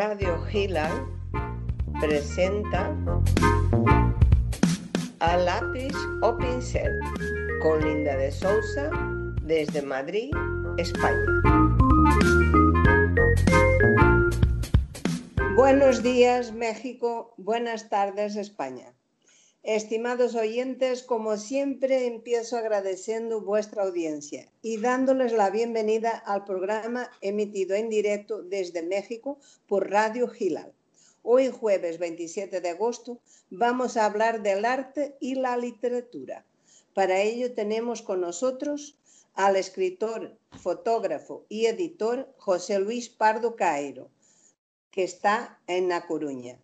Radio Hilal presenta a lápiz o pincel con Linda de Sousa desde Madrid, España. Buenos días México, buenas tardes España. Estimados oyentes, como siempre empiezo agradeciendo vuestra audiencia y dándoles la bienvenida al programa emitido en directo desde México por Radio Gilal. Hoy jueves 27 de agosto vamos a hablar del arte y la literatura. Para ello tenemos con nosotros al escritor, fotógrafo y editor José Luis Pardo Cairo, que está en La Coruña.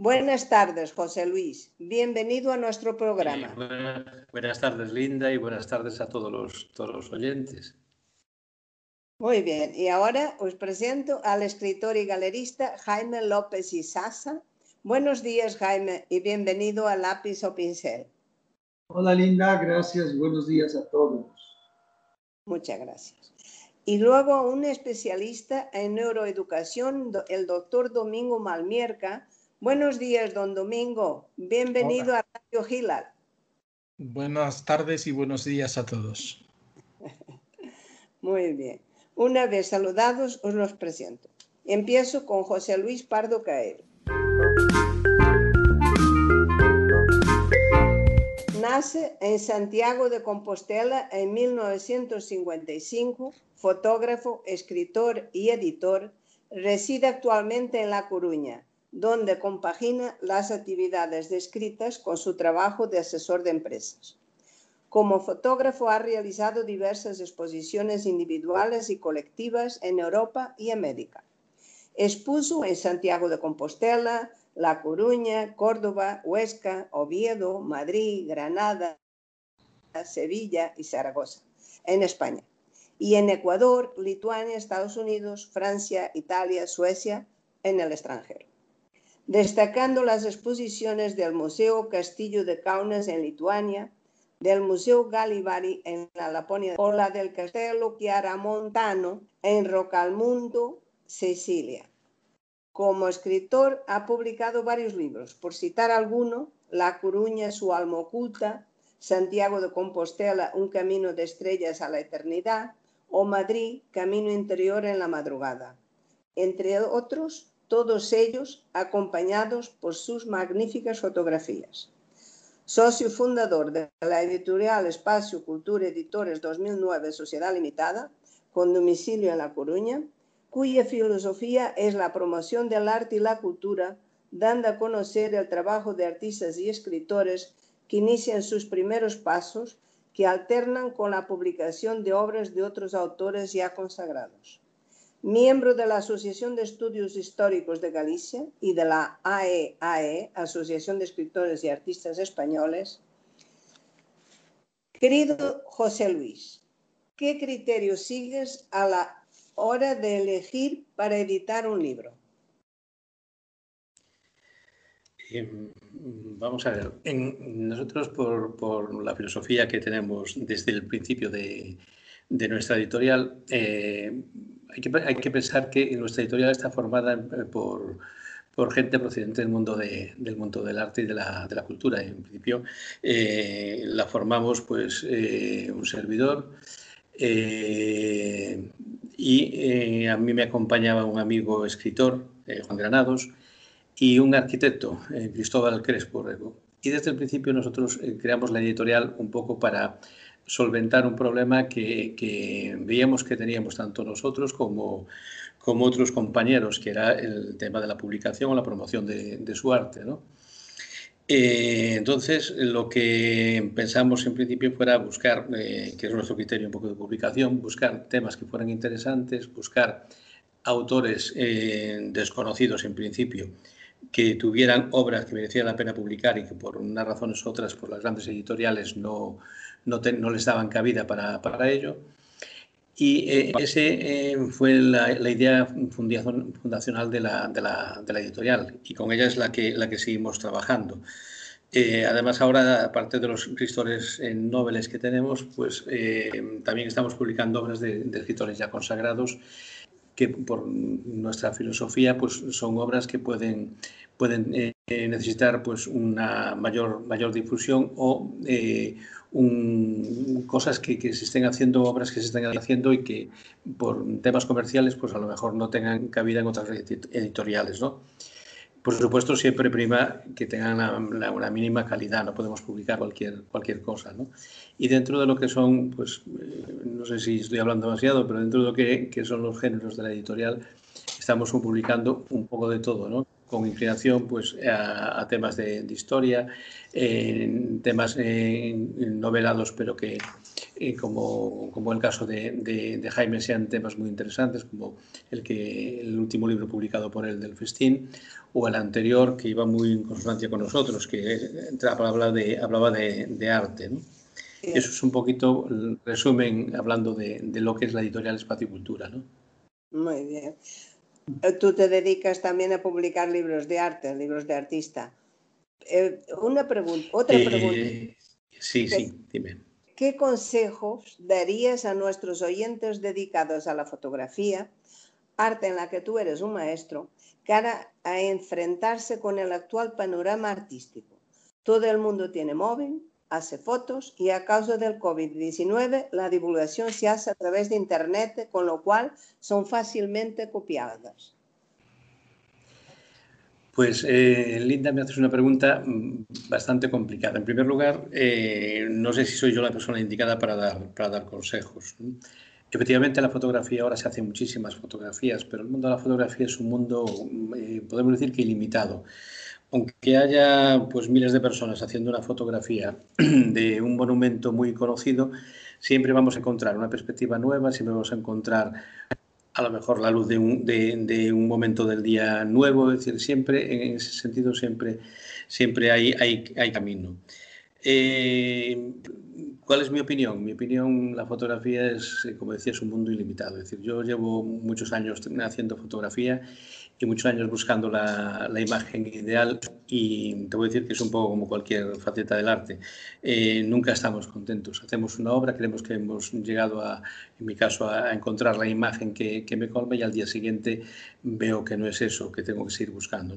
Buenas tardes, José Luis. Bienvenido a nuestro programa. buenas, tardes, Linda, y buenas tardes a todos los, todos los oyentes. Muy bien, y ahora os presento al escritor y galerista Jaime López Isasa. Buenos días, Jaime, y bienvenido a Lápiz o Pincel. Hola, Linda, gracias. Buenos días a todos. Muchas gracias. Y luego un especialista en neuroeducación, el doctor Domingo Malmierca, Buenos días, don Domingo. Bienvenido a Radio Gilal. Buenas tardes y buenos días a todos. Muy bien. Una vez saludados, os los presento. Empiezo con José Luis Pardo Caero. Nace en Santiago de Compostela en 1955, fotógrafo, escritor y editor, reside actualmente en La Coruña donde compagina las actividades descritas con su trabajo de asesor de empresas. Como fotógrafo ha realizado diversas exposiciones individuales y colectivas en Europa y América. Expuso en Santiago de Compostela, La Coruña, Córdoba, Huesca, Oviedo, Madrid, Granada, Sevilla y Zaragoza, en España. Y en Ecuador, Lituania, Estados Unidos, Francia, Italia, Suecia, en el extranjero destacando las exposiciones del Museo Castillo de Kaunas en Lituania, del Museo Galivari en la Laponia o la del Castello Chiaramontano en Rocalmundo, Sicilia. Como escritor ha publicado varios libros, por citar alguno, La Coruña, su alma oculta, Santiago de Compostela, Un camino de estrellas a la eternidad, o Madrid, Camino interior en la madrugada. Entre otros, todos ellos acompañados por sus magníficas fotografías. Socio fundador de la editorial Espacio Cultura Editores 2009 Sociedad Limitada, con domicilio en La Coruña, cuya filosofía es la promoción del arte y la cultura, dando a conocer el trabajo de artistas y escritores que inician sus primeros pasos, que alternan con la publicación de obras de otros autores ya consagrados miembro de la Asociación de Estudios Históricos de Galicia y de la AEAE, e, Asociación de Escritores y Artistas Españoles. Querido José Luis, ¿qué criterio sigues a la hora de elegir para editar un libro? Em, vamos a ver, nosotros por, la filosofía que tenemos desde el principio de, nuestra editorial, eh, hay que, hay que pensar que nuestra editorial está formada eh, por, gente procedente del mundo, de, del arte y de la, cultura. En principio eh, la formamos pues eh, un servidor y a mí me acompañaba un amigo escritor, Juan Granados, y un arquitecto, Cristóbal Crespo Rego. Y desde el principio nosotros creamos la editorial un poco para solventar un problema que, veíamos que teníamos tanto nosotros como, otros compañeros, que era el tema de la publicación o la promoción de, su arte. Eh, entonces, lo que pensamos en principio fuera buscar, eh, que es nuestro criterio un poco de publicación, buscar temas que fueran interesantes, buscar autores eh, desconocidos en principio, que tuvieran obras que merecieran la pena publicar y que por unas razones u otras, por las grandes editoriales, no, no, les daban cabida para, ello. Y eh, ese eh, fue la, idea fundacional de la, de, la, de la, editorial y con ella es la que, la que seguimos trabajando. Eh, además, ahora, aparte de los escritores noveles que tenemos, pues también estamos publicando obras de, escritores ya consagrados que por nuestra filosofía pues son obras que pueden, pueden eh, necesitar pues una mayor, mayor difusión o cosas que, se estén haciendo, obras que se estén haciendo y que por temas comerciales pues a lo mejor no tengan cabida en otras editoriales, ¿no? Por supuesto, siempre prima que tengan una mínima calidad, no podemos publicar cualquier, cualquier cosa. ¿no? Y dentro de lo que son, pues, eh, no sé si estoy hablando demasiado, pero dentro de lo que, que son los géneros de la editorial, estamos publicando un poco de todo, ¿no? Con inclinación pues, a, temas de, historia, en temas novelados, pero que, eh, como, como, el caso de, de, Jaime, sean temas muy interesantes, como el, que, el último libro publicado por él del Festín, o el anterior, que iba muy en consonancia con nosotros, que hablaba de, hablaba de, arte. ¿no? Eso es un poquito el resumen hablando de, de, lo que es la editorial Espacio y Cultura. ¿no? Muy bien. Tú te dedicas también a publicar libros de arte, libros de artista. Eh, una pregunta, otra eh, pregunta. Sí, sí, dime. ¿Qué consejos darías a nuestros oyentes dedicados a la fotografía, arte en la que tú eres un maestro, cara a enfrentarse con el actual panorama artístico? Todo el mundo tiene móvil, hace fotos y a causa del COVID-19 la divulgación se hace a través de Internet, con lo cual son fácilmente copiadas. Pues eh, Linda, me haces una pregunta mm, bastante complicada. En primer lugar, eh, no sé si soy yo la persona indicada para dar, para dar consejos. Efectivamente, la fotografía ahora se hacen muchísimas fotografías, pero el mundo de la fotografía es un mundo, eh, podemos decir que ilimitado aunque haya pues miles de personas haciendo una fotografía de un monumento muy conocido, siempre vamos a encontrar una perspectiva nueva, siempre vamos a encontrar a lo mejor la luz de un, de, un momento del día nuevo, es decir, siempre en ese sentido siempre, siempre hay, hay, hay camino. Eh, ¿Cuál es mi opinión? Mi opinión, la fotografía es, como decía, es un mundo ilimitado. Es decir, yo llevo muchos años haciendo fotografía y muchos años buscando la, imagen ideal y te voy a decir que es un poco como cualquier faceta del arte. Eh, nunca estamos contentos. Hacemos una obra, creemos que hemos llegado, a, en mi caso, a, encontrar la imagen que, me colme y al día siguiente veo que no es eso, que tengo que seguir buscando.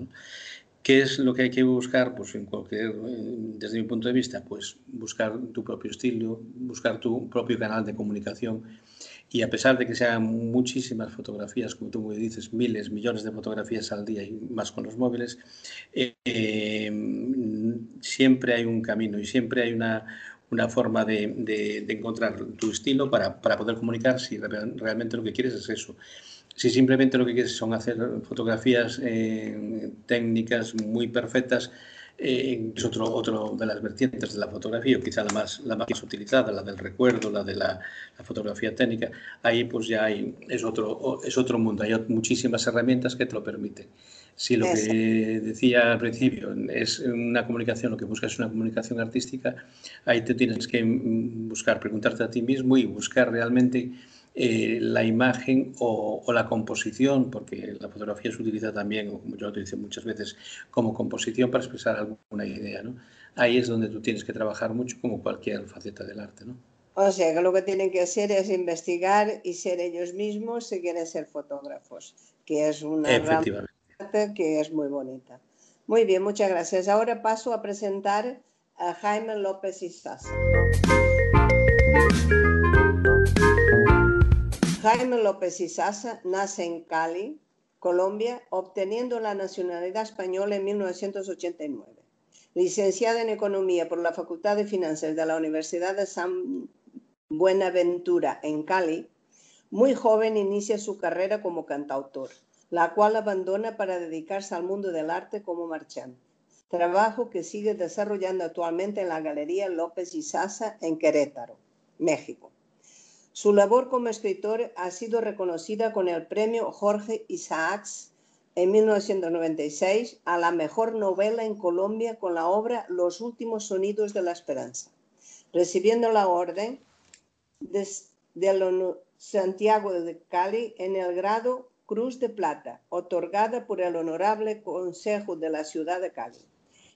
¿Qué es lo que hay que buscar? Pues en cualquier, desde mi punto de vista, pues buscar tu propio estilo, buscar tu propio canal de comunicación y a pesar de que se hagan muchísimas fotografías, como tú me dices, miles, millones de fotografías al día y más con los móviles, eh, siempre hay un camino y siempre hay una, una forma de, de, encontrar tu estilo para, para, poder comunicar si realmente lo que quieres es eso. Si simplemente lo que quieres son hacer fotografías eh, técnicas muy perfectas, eh, es otro, otro de las vertientes de la fotografía, o quizá la más, la más utilizada, la del recuerdo, la de la, fotografía técnica, ahí pues ya hay, es, otro, es otro mundo, hay muchísimas herramientas que te lo permiten. Si lo que decía al principio es una comunicación, lo que buscas es una comunicación artística, ahí te tienes que buscar, preguntarte a ti mismo y buscar realmente eh, la imagen o, la composición, porque la fotografía se utiliza también, como yo lo utilizo muchas veces, como composición para expresar alguna idea. ¿no? Ahí es donde tú tienes que trabajar mucho como cualquier faceta del arte. ¿no? O sea, que lo que tienen que hacer es investigar y ser ellos mismos si quieren ser fotógrafos, que es una arte que es muy bonita. Muy bien, muchas gracias. Ahora paso a presentar a Jaime López Izaza. Jaime López Izaza nace en Cali, Colombia, obteniendo la nacionalidad española en 1989. Licenciada en Economía por la Facultad de Finanzas de la Universidad de San Buenaventura en Cali, muy joven inicia su carrera como cantautor, la cual abandona para dedicarse al mundo del arte como marchante. Trabajo que sigue desarrollando actualmente en la Galería López Izaza en Querétaro, México. Su labor como escritor ha sido reconocida con el premio Jorge Isaacs en 1996 a la mejor novela en Colombia con la obra Los últimos sonidos de la esperanza, recibiendo la orden de, Santiago de Cali en el grado Cruz de Plata, otorgada por el Honorable Consejo de la Ciudad de Cali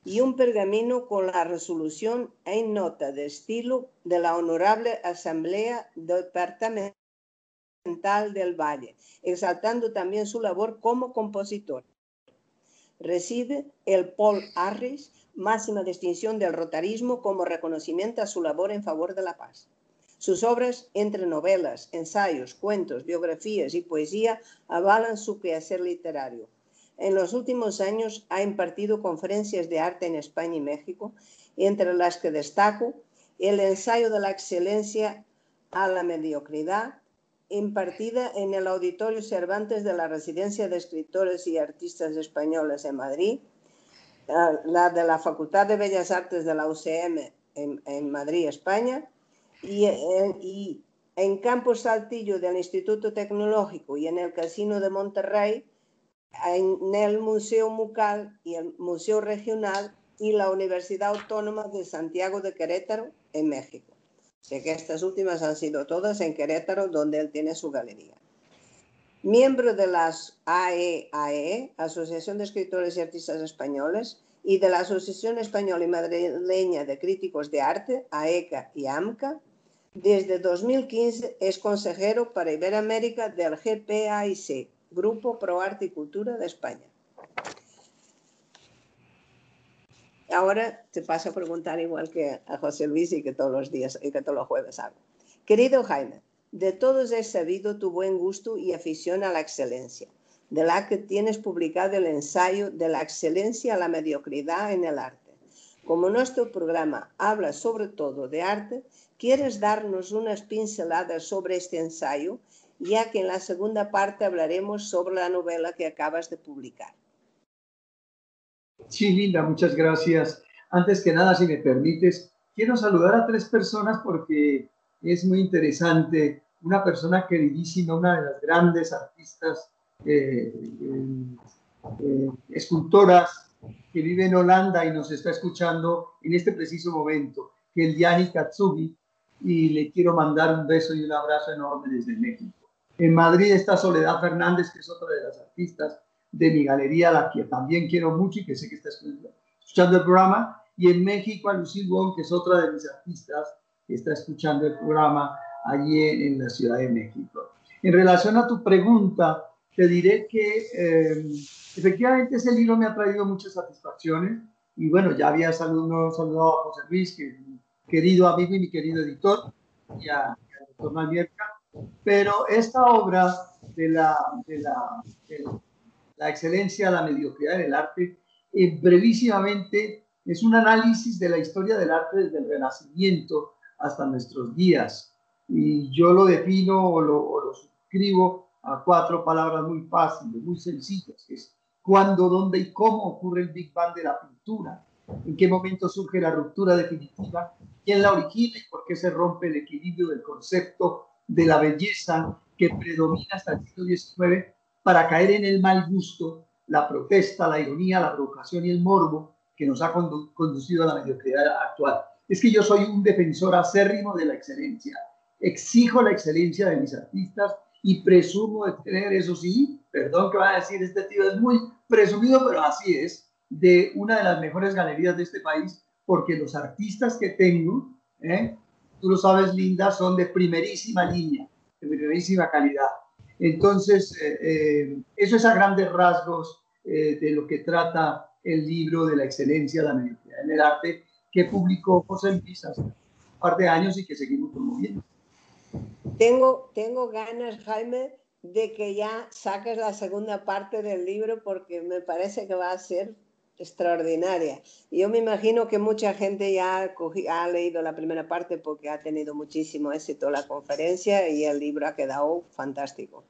y un pergamino con la resolución en nota de estilo de la Honorable Asamblea Departamental del Valle, exaltando también su labor como compositor. Reside el Paul Harris, máxima distinción del rotarismo como reconocimiento a su labor en favor de la paz. Sus obras, entre novelas, ensayos, cuentos, biografías y poesía, avalan su quehacer literario. En los últimos años ha impartido conferencias de arte en España y México, entre las que destaco el ensayo de la excelencia a la mediocridad, impartida en el Auditorio Cervantes de la Residencia de Escritores y Artistas Españoles en Madrid, la de la Facultad de Bellas Artes de la UCM en, Madrid, España, y en, y en Campos Saltillo del Instituto Tecnológico y en el Casino de Monterrey, en el Museo Mucal y el Museo Regional y la Universidad Autónoma de Santiago de Querétaro en México. Sé que estas últimas han sido todas en Querétaro, donde él tiene su galería. Miembro de las AEAE, e, Asociación de Escritores y Artistas Españoles, y de la Asociación Española y Madrileña de Críticos de Arte, AECA y AMCA, desde 2015 es consejero para Iberoamérica del GPAIC, Grupo Pro Arte y Cultura de España. Ahora te paso a preguntar igual que a José Luis y que todos los días y que todos los jueves hago. Querido Jaime, de todos he sabido tu buen gusto y afición a la excelencia, de la que tienes publicado el ensayo de la excelencia a la mediocridad en el arte. Como nuestro programa habla sobre todo de arte, ¿quieres darnos unas pinceladas sobre este ensayo? Ya que en la segunda parte hablaremos sobre la novela que acabas de publicar. Sí, Linda, muchas gracias. Antes que nada, si me permites, quiero saludar a tres personas porque es muy interesante. Una persona queridísima, una de las grandes artistas, eh, eh, escultoras que vive en Holanda y nos está escuchando en este preciso momento, que es Katsugi, y le quiero mandar un beso y un abrazo enorme desde México. En Madrid está Soledad Fernández, que es otra de las artistas de mi galería, la que también quiero mucho y que sé que está escuchando el programa, y en México a Lucille Wong, que es otra de mis artistas que está escuchando el programa allí en, la Ciudad de México. En relación a tu pregunta, te diré que eh, efectivamente ese libro me ha traído muchas satisfacciones. Y bueno, ya había saludado, saludado a José Luis, que querido amigo y mi querido editor, y a, doctor Malvierca, pero esta obra de la, de la, la excelencia, la mediocridad del arte, eh, brevísimamente es un análisis de la historia del arte desde el Renacimiento hasta nuestros días. Y yo lo defino o lo, o a cuatro palabras muy fáciles, muy sencillas, que es cuándo, dónde y cómo ocurre el Big Bang de la pintura, en qué momento surge la ruptura definitiva, quién la origina y por qué se rompe el equilibrio del concepto de la belleza que predomina hasta el siglo XIX para caer en el mal gusto, la protesta, la ironía, la provocación y el morbo que nos ha conducido a la mediocridad actual. Es que yo soy un defensor acérrimo de la excelencia. Exijo la excelencia de mis artistas y presumo de tener, eso sí, perdón que va a decir este tío, es muy presumido, pero así es, de una de las mejores galerías de este país, porque los artistas que tengo, ¿eh? Tú lo sabes, Linda, son de primerísima línea, de primerísima calidad. Entonces, eh, eh, eso es a grandes rasgos eh, de lo que trata el libro de la excelencia de la mediocridad en el arte que publicó José Luis hace un par de años y que seguimos promoviendo. Tengo, tengo ganas, Jaime, de que ya saques la segunda parte del libro porque me parece que va a ser extraordinaria. Yo me imagino que mucha gente ya ha leído la primera parte porque ha tenido muchísimo éxito la conferencia y el libro ha quedado fantástico.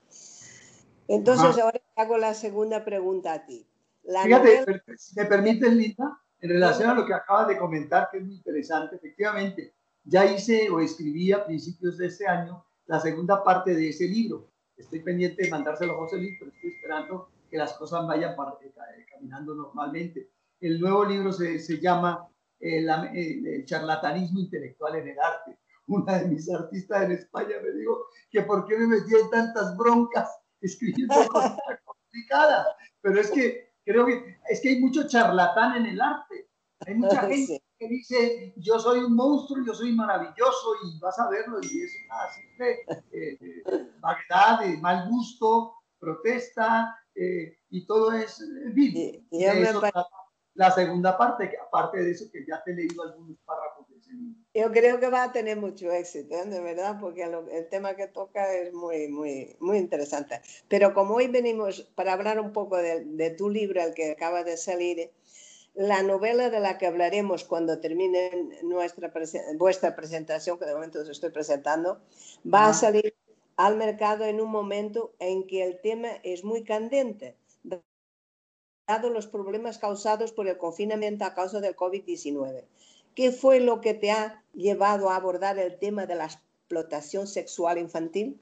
Entonces, ahora hago la segunda pregunta a ti. Fíjate, si me permites, Linda, en relación a lo que acabas de comentar, que es muy interesante, efectivamente, ya hice o escribí a principios de este año la segunda parte de ese libro. Estoy pendiente de mandárselo a José Luis, pero estoy esperando que las cosas vayan eh, caminando normalmente. El nuevo libro se, se llama eh, el, charlatanismo intelectual en el arte. Una de mis artistas en España me dijo que por qué me metía en tantas broncas escribiendo cosas complicadas. Pero es que creo que es que hay mucho charlatán en el arte. Hay mucha gente que dice, yo soy un monstruo, yo soy maravilloso y vas a verlo y es una simple eh, eh vaguedad, de mal gusto, protesta eh, y todo es, en fin, la segunda parte, que aparte de eso que ya te he leído algunos párrafos de ese libro. Yo creo que va a tener mucho éxito, ¿eh? de verdad, porque el tema que toca es muy, muy, muy interesante. Pero como hoy venimos para hablar un poco de, de tu libro, el que acaba de salir, la novela de la que hablaremos cuando termine nuestra vuestra presentación, que de momento os estoy presentando, va a salir al mercado en un momento en que el tema es muy candente, los problemas causados por el confinamiento a causa del COVID-19. ¿Qué fue lo que te ha llevado a abordar el tema de la explotación sexual infantil?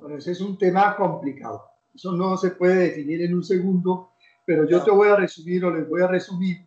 Bueno, ese es un tema complicado. Eso no se puede definir en un segundo pero yo te voy a resumir o les voy a resumir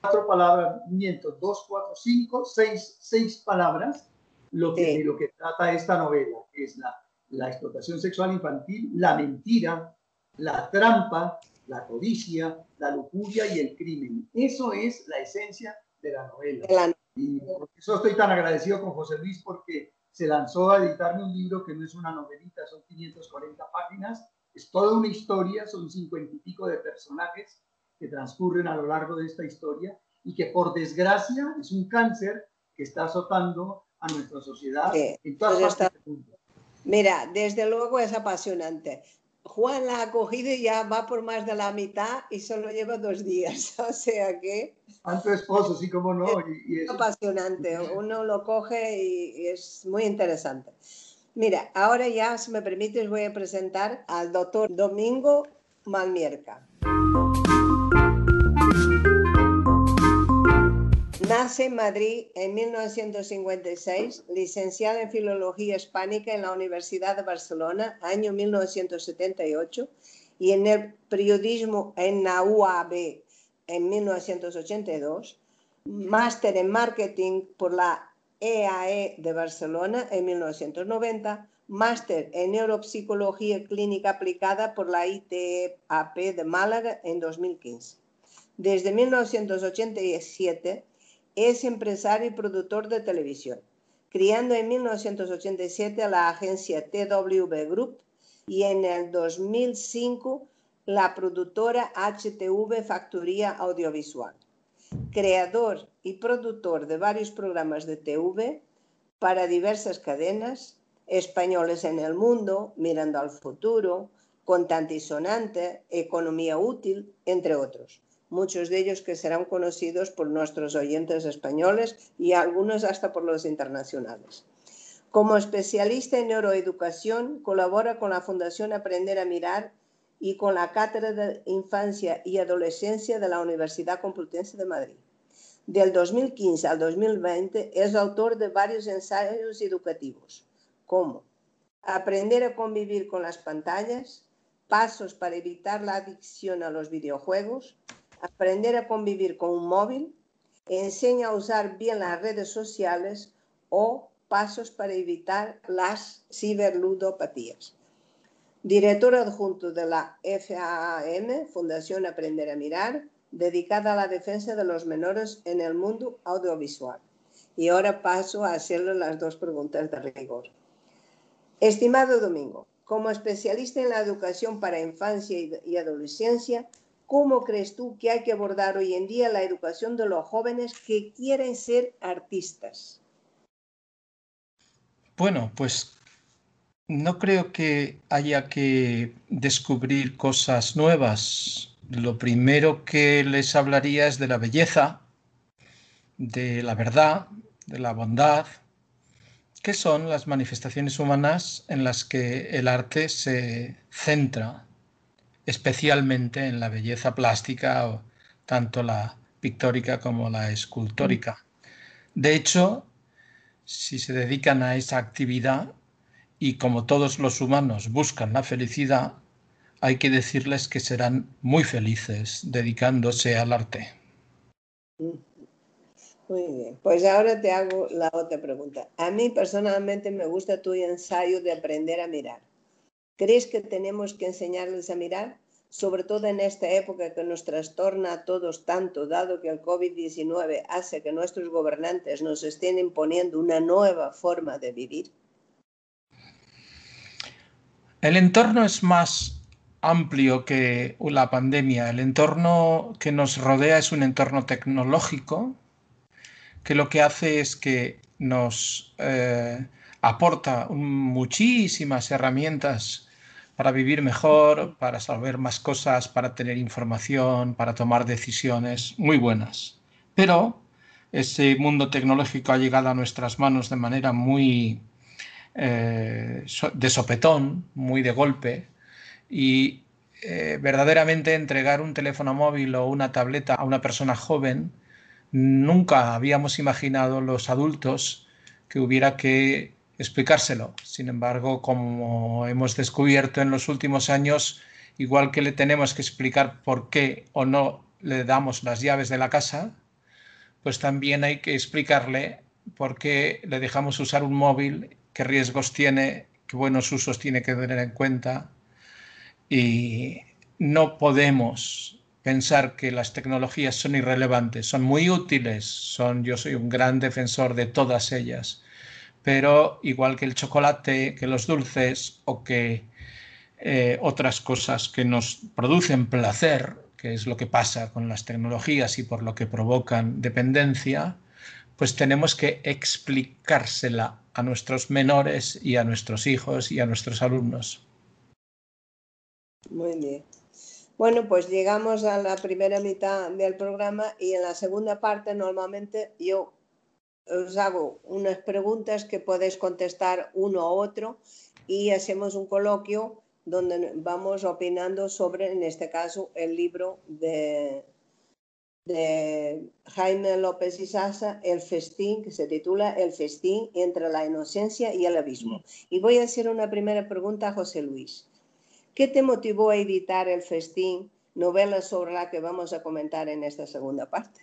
cuatro palabras, miento, dos, cuatro, cinco, seis, seis palabras, lo que, de lo que trata esta novela, que es la, la explotación sexual infantil, la mentira, la trampa, la codicia, la lujuria y el crimen. Eso es la esencia de la novela. Y por eso estoy tan agradecido con José Luis porque se lanzó a editarme un libro que no es una novelita, son 540 páginas es toda una historia, son cincuenta y pico de personajes que transcurren a lo largo de esta historia y que por desgracia es un cáncer que está azotando a nuestra sociedad en todas partes del mundo. Mira, desde luego es apasionante. Juan la ha cogido y ya va por más de la mitad y solo lleva dos días. O sea que... Tu esposo, sí, como no. Y, es apasionante. Uno lo coge y es muy interesante. Mira, ahora ya, si me permites, voy a presentar al doctor Domingo Malmierca. Nace en Madrid en 1956, licenciado en Filología Hispánica en la Universidad de Barcelona, año 1978, y en el periodismo en la UAB en 1982, máster en marketing por la EAE e de Barcelona en 1990, máster en neuropsicología clínica aplicada por la ITAP de Málaga en 2015. Desde 1987 es empresario y productor de televisión, criando en 1987 la agencia TW Group y en el 2005 la productora HTV Factoría Audiovisual creador y productor de varios programas de TV para diversas cadenas, españoles en el mundo, Mirando al futuro, Contante y Sonante, Economía Útil, entre otros. Muchos de ellos que serán conocidos por nuestros oyentes españoles y algunos hasta por los internacionales. Como especialista en neuroeducación, colabora con la Fundación Aprender a Mirar y con la Cátedra de Infancia y Adolescencia de la Universidad Complutense de Madrid. Del 2015 al 2020 es autor de varios ensayos educativos, como Aprender a convivir con las pantallas, Pasos para evitar la adicción a los videojuegos, Aprender a convivir con un móvil, Enseña a usar bien las redes sociales o Pasos para evitar las ciberludopatías director adjunto de la FAAM, Fundación Aprender a Mirar, dedicada a la defensa de los menores en el mundo audiovisual. Y ahora paso a hacerle las dos preguntas de rigor. Estimado Domingo, como especialista en la educación para infancia y adolescencia, ¿cómo crees tú que hay que abordar hoy en día la educación de los jóvenes que quieren ser artistas? Bueno, pues no creo que haya que descubrir cosas nuevas. Lo primero que les hablaría es de la belleza, de la verdad, de la bondad, que son las manifestaciones humanas en las que el arte se centra, especialmente en la belleza plástica, tanto la pictórica como la escultórica. De hecho, si se dedican a esa actividad, y como todos los humanos buscan la felicidad, hay que decirles que serán muy felices dedicándose al arte. Muy bien, pues ahora te hago la otra pregunta. A mí personalmente me gusta tu ensayo de aprender a mirar. ¿Crees que tenemos que enseñarles a mirar? sobre todo en esta época que nos trastorna a todos tanto, dado que el COVID-19 hace que nuestros gobernantes nos estén imponiendo una nueva forma de vivir? El entorno es más amplio que la pandemia. El entorno que nos rodea es un entorno tecnológico que lo que hace es que nos eh, aporta muchísimas herramientas para vivir mejor, para saber más cosas, para tener información, para tomar decisiones muy buenas. Pero ese mundo tecnológico ha llegado a nuestras manos de manera muy eh, de sopetón, muy de golpe, y eh, verdaderamente entregar un teléfono móvil o una tableta a una persona joven, nunca habíamos imaginado los adultos que hubiera que explicárselo. Sin embargo, como hemos descubierto en los últimos años, igual que le tenemos que explicar por qué o no le damos las llaves de la casa, pues también hay que explicarle por qué le dejamos usar un móvil, qué riesgos tiene, qué buenos usos tiene que tener en cuenta. Y no podemos pensar que las tecnologías son irrelevantes, son muy útiles, son, yo soy un gran defensor de todas ellas, pero igual que el chocolate, que los dulces o que eh, otras cosas que nos producen placer, que es lo que pasa con las tecnologías y por lo que provocan dependencia, pues tenemos que explicársela a nuestros menores y a nuestros hijos y a nuestros alumnos. Muy bien. Bueno, pues llegamos a la primera mitad del programa y en la segunda parte normalmente yo os hago unas preguntas que podéis contestar uno a otro y hacemos un coloquio donde vamos opinando sobre, en este caso, el libro de, Jaime López y Sasa, El festín, que se titula El festín entre la inocencia y el abismo. Y voy a hacer una primera pregunta a José Luis. ¿Qué te motivó a editar El festín, novela sobre la que vamos a comentar en esta segunda parte?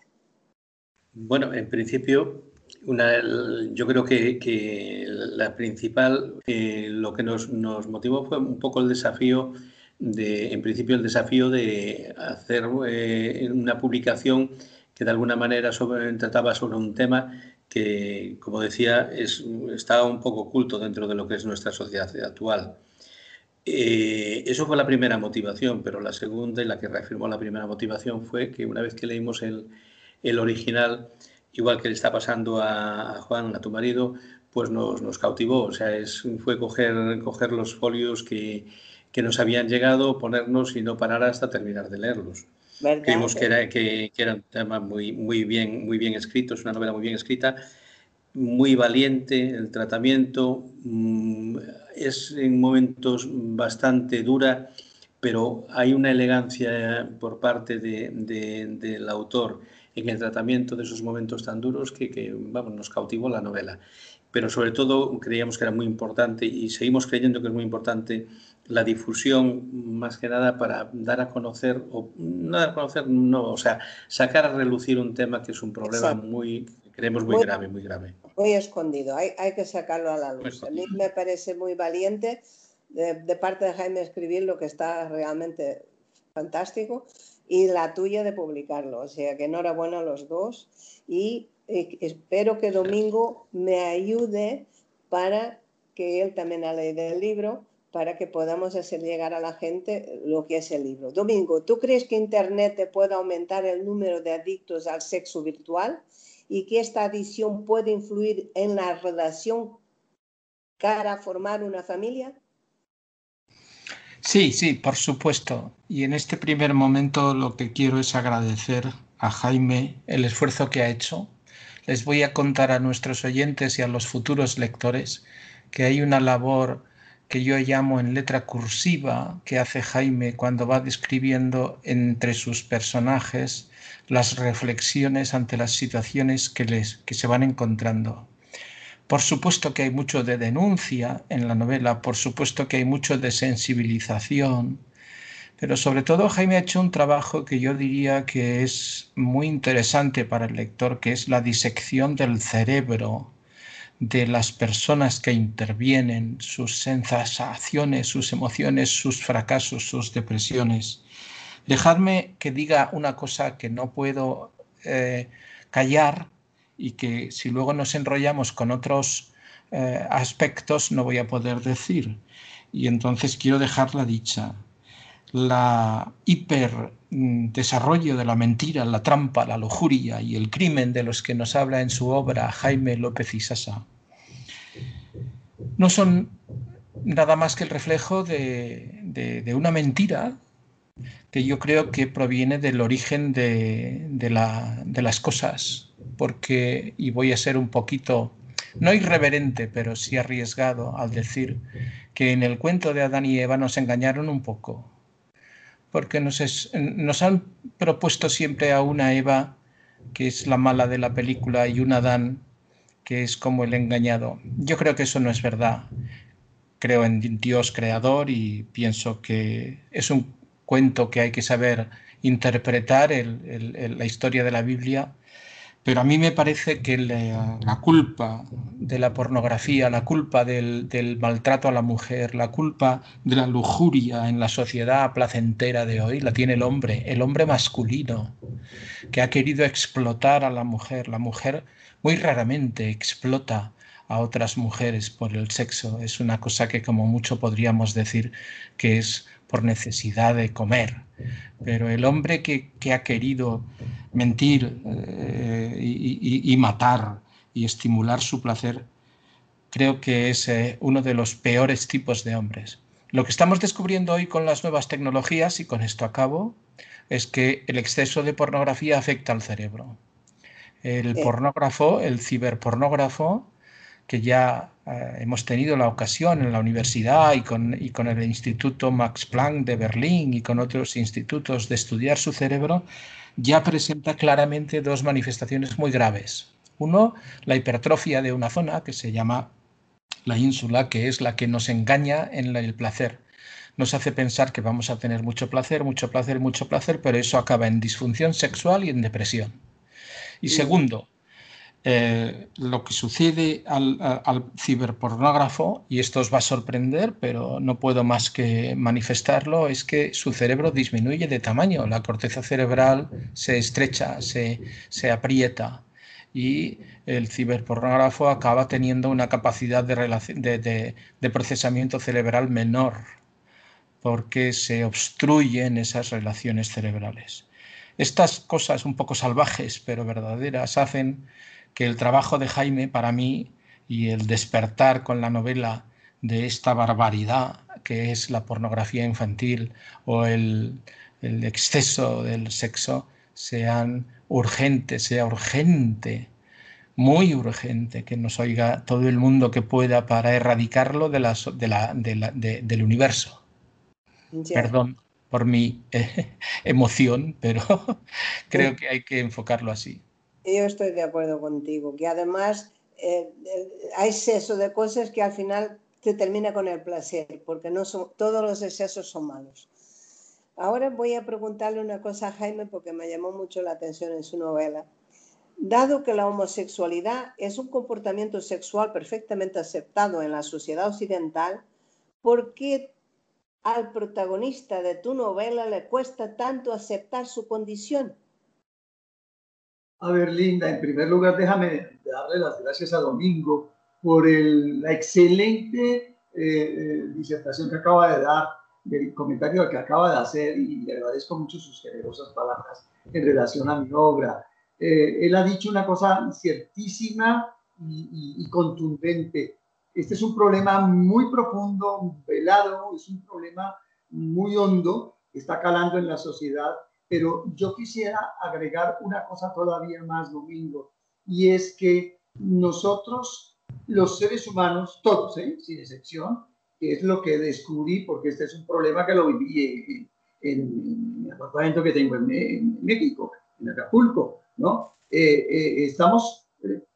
Bueno, en principio yo creo que, la principal, eh, lo que nos, motivó fue un poco el desafío de, en principio, el desafío de hacer eh, una publicación que de alguna manera trataba sobre un tema que, como decía, es, está un poco oculto dentro de lo que es nuestra sociedad actual. Eh, eso fue la primera motivación, pero la segunda y la que reafirmó la primera motivación fue que una vez que leímos el original, igual que le está pasando a, Juan, a tu marido, pues nos, nos, cautivó. O sea, es, fue coger, coger los folios que, que, nos habían llegado, ponernos y no parar hasta terminar de leerlos. Creímos que era, que, que, era un tema muy, muy, bien, muy bien escrito, es una novela muy bien escrita, muy valiente el tratamiento, mm, es en momentos bastante dura, pero hay una elegancia por parte de, de, del autor en el tratamiento de esos momentos tan duros que, vamos, nos cautivó la novela. Pero sobre todo creíamos que era muy importante y seguimos creyendo que es muy importante la difusión, más que nada para dar a conocer, o no dar a conocer, no, o sea, sacar a relucir un tema que es un problema muy, creemos muy, grave, muy grave. Muy escondido, hay, hay que sacarlo a la luz. A mí me parece muy valiente de, de parte de Jaime escribir lo que está realmente fantástico y la tuya de publicarlo. O sea que enhorabuena a los dos y eh, espero que Domingo me ayude para que él también ha leído el libro para que podamos hacer llegar a la gente lo que es el libro. Domingo, ¿tú crees que Internet puede aumentar el número de adictos al sexo virtual y que esta adicción puede influir en la relación para formar una familia? Sí, sí, por supuesto. Y en este primer momento lo que quiero es agradecer a Jaime el esfuerzo que ha hecho. Les voy a contar a nuestros oyentes y a los futuros lectores que hay una labor que yo llamo en letra cursiva que hace Jaime cuando va describiendo entre sus personajes las reflexiones ante las situaciones que, les, que se van encontrando. Por supuesto que hay mucho de denuncia en la novela, por supuesto que hay mucho de sensibilización, pero sobre todo Jaime ha hecho un trabajo que yo diría que es muy interesante para el lector, que es la disección del cerebro de las personas que intervienen, sus sensaciones, sus emociones, sus fracasos, sus depresiones. Dejadme que diga una cosa que no puedo eh, callar y que si luego nos enrollamos con otros eh, aspectos no voy a poder decir. Y entonces quiero dejarla dicha. La hiper desarrollo de la mentira, la trampa, la lujuria y el crimen de los que nos habla en su obra Jaime López y Sasa no son nada más que el reflejo de, una mentira que yo creo que proviene del origen de, las cosas, porque, y voy a ser un poquito, no irreverente, pero sí arriesgado al decir que en el cuento de Adán y Eva nos engañaron un poco, porque nos, nos han propuesto siempre a una Eva que es la mala de la película y un Adán que es como el engañado. Yo creo que eso no es verdad. Creo en Dios creador y pienso que es un cuento que hay que saber interpretar la historia de la Biblia pero a mí me parece que la, culpa de la pornografía, la culpa del, del, maltrato a la mujer, la culpa de la lujuria en la sociedad placentera de hoy la tiene el hombre, el hombre masculino, que ha querido explotar a la mujer. La mujer muy raramente explota a otras mujeres por el sexo. Es una cosa que como mucho podríamos decir que es por necesidad de comer. Pero el hombre que, ha querido mentir eh, y, matar y estimular su placer, creo que es eh, uno de los peores tipos de hombres. Lo que estamos descubriendo hoy con las nuevas tecnologías, y con esto acabo, es que el exceso de pornografía afecta al cerebro. El pornógrafo, el ciberpornógrafo, que ya eh, hemos tenido la ocasión en la universidad y con, y con el Instituto Max Planck de Berlín y con otros institutos de estudiar su cerebro, ya presenta claramente dos manifestaciones muy graves. Uno, la hipertrofia de una zona que se llama la ínsula, que es la que nos engaña en el placer. Nos hace pensar que vamos a tener mucho placer, mucho placer, mucho placer, pero eso acaba en disfunción sexual y en depresión. Y segundo, eh, lo que sucede al, ciberpornógrafo, y esto os va a sorprender, pero no puedo más que manifestarlo, es que su cerebro disminuye de tamaño, la corteza cerebral se estrecha, se, aprieta y el ciberpornógrafo acaba teniendo una capacidad de, de procesamiento cerebral menor porque se obstruyen esas relaciones cerebrales. Estas cosas un poco salvajes pero verdaderas hacen que el trabajo de Jaime para mí y el despertar con la novela de esta barbaridad que es la pornografía infantil o el, exceso del sexo sean urgentes, sea urgente, muy urgente que nos oiga todo el mundo que pueda para erradicarlo de del universo. Perdón por mi eh, emoción, pero creo que hay que enfocarlo así. Yo estoy de acuerdo contigo, que además eh, hay exceso de cosas que al final te termina con el placer, porque no son, todos los excesos son malos. Ahora voy a preguntarle una cosa a Jaime porque me llamó mucho la atención en su novela. Dado que la homosexualidad es un comportamiento sexual perfectamente aceptado en la sociedad occidental, ¿por qué al protagonista de tu novela le cuesta tanto aceptar su condición? A ver, Linda, en primer lugar, déjame darle las gracias a Domingo por la excelente eh, eh, disertación que acaba de dar, del comentario que acaba de hacer, y le agradezco mucho sus generosas palabras en relación a mi obra. Eh, él ha dicho una cosa ciertísima y, y, contundente. Este es un problema muy profundo, velado, es un problema muy hondo, está calando en la sociedad pero yo quisiera agregar una cosa todavía más, Domingo, y es que nosotros, los seres humanos, todos, ¿eh? sin excepción, que es lo que descubrí, porque este es un problema que lo viví en, el apartamento que tengo en, México, en Acapulco, ¿no? Eh, eh, estamos,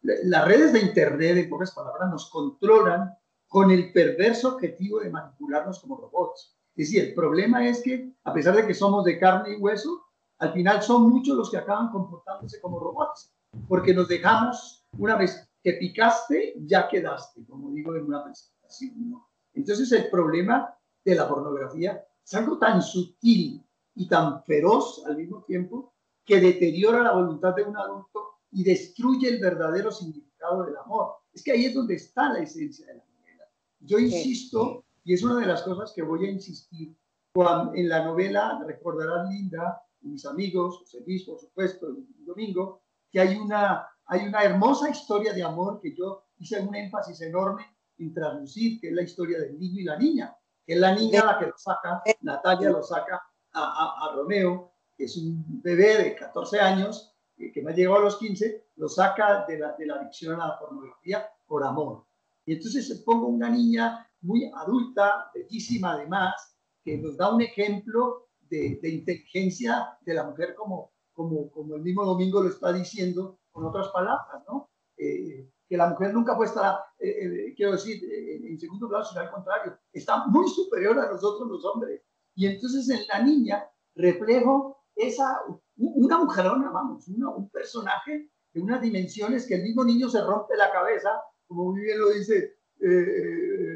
las redes de Internet, en pocas palabras, nos controlan con el perverso objetivo de manipularnos como robots. Es decir, el problema es que, a pesar de que somos de carne y hueso, al final son muchos los que acaban comportándose como robots, porque nos dejamos, una vez que picaste, ya quedaste, como digo en una presentación. ¿no? Entonces el problema de la pornografía es algo tan sutil y tan feroz al mismo tiempo que deteriora la voluntad de un adulto y destruye el verdadero significado del amor. Es que ahí es donde está la esencia de la novela. Yo insisto, y es una de las cosas que voy a insistir, en la novela, recordarán Linda, y mis amigos, José Luis, por supuesto, y Domingo, que hay una, hay una hermosa historia de amor que yo hice un énfasis enorme en traducir, que es la historia del niño y la niña, que es la niña la que lo saca, Natalia lo saca a, Romeo, que es un bebé de 14 años, que, que me ha a los 15, lo saca de la, de la adicción a la pornografía por amor. Y entonces pongo una niña muy adulta, bellísima además, que nos da un ejemplo de, inteligencia de la mujer como, como, como el mismo domingo lo está diciendo con otras palabras, ¿no? Eh, que la mujer nunca puede estar, eh, eh, quiero decir, en segundo plano, sino al contrario, está muy superior a nosotros los hombres. Y entonces en la niña reflejo esa, una mujerona, vamos, un personaje de unas dimensiones que el mismo niño se rompe la cabeza, como muy bien lo dice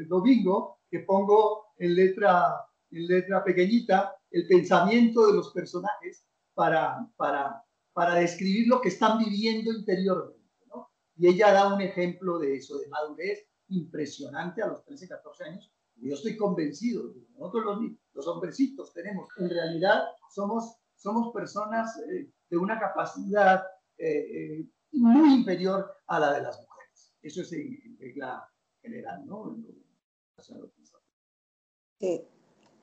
Domingo, que pongo en letra, en letra pequeñita el pensamiento de los personajes para, para, para describir lo que están viviendo interiormente. Y ella da un ejemplo de eso, de madurez impresionante a los 13, 14 años. Y yo estoy convencido, nosotros los, los hombrecitos tenemos, en realidad somos, somos personas eh, de una capacidad eh, eh, muy inferior a la de las mujeres. Eso es en regla general, ¿no? Sí.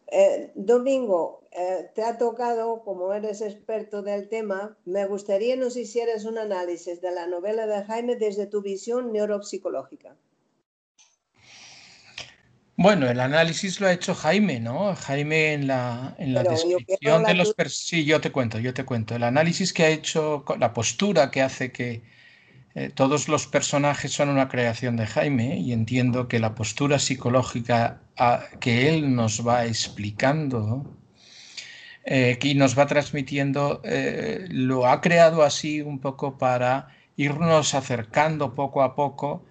Eh, Domingo, eh, te ha tocado, como eres experto del tema, me gustaría nos hicieras un análisis de la novela de Jaime desde tu visión neuropsicológica. Bueno, el análisis lo ha hecho Jaime, ¿no? Jaime en la, en la descripción de los... Sí, yo te cuento, yo te cuento. El análisis que ha hecho, la postura que hace que, eh, todos los personajes son una creación de Jaime y entiendo que la postura psicológica que él nos va explicando eh, y nos va transmitiendo eh, lo ha creado así un poco para irnos acercando poco a poco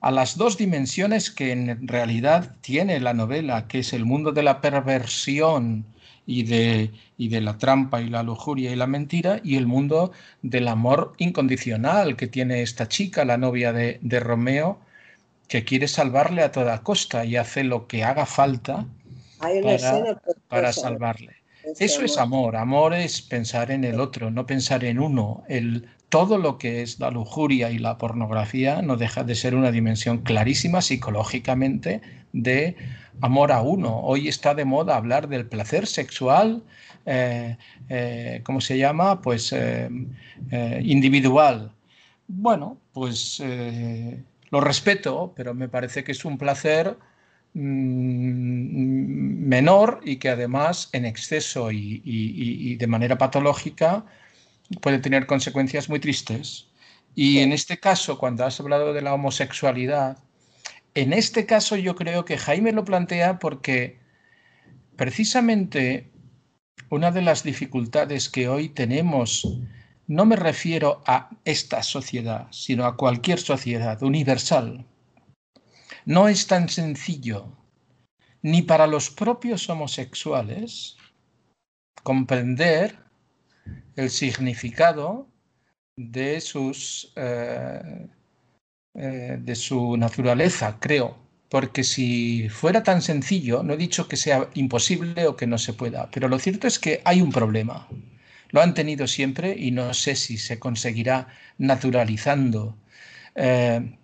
a las dos dimensiones que en realidad tiene la novela, que es el mundo de la perversión y de, y de la trampa y la lujuria y la mentira y el mundo del amor incondicional que tiene esta chica, la novia de, de Romeo, que quiere salvarle a toda costa y hace lo que haga falta para, para salvarle. Eso es amor. Amor es pensar en el otro, no pensar en uno. El, todo lo que es la lujuria y la pornografía no deja de ser una dimensión clarísima psicológicamente de amor a uno. Hoy está de moda hablar del placer sexual, eh, eh, ¿cómo se llama? Pues eh, individual. Bueno, pues lo respeto, pero me parece que es un placer mm, menor y que además en exceso y, de manera patológica puede tener consecuencias muy tristes. Y en este caso, cuando has hablado de la homosexualidad, en este caso yo creo que Jaime lo plantea porque precisamente una de las dificultades que hoy tenemos, no me refiero a esta sociedad, sino a cualquier sociedad universal, no es tan sencillo ni para los propios homosexuales comprender el significado de sus eh, eh, de su naturaleza, creo. Porque si fuera tan sencillo, no he dicho que sea imposible o que no se pueda, pero lo cierto es que hay un problema. Lo han tenido siempre y no sé si se conseguirá naturalizando eh,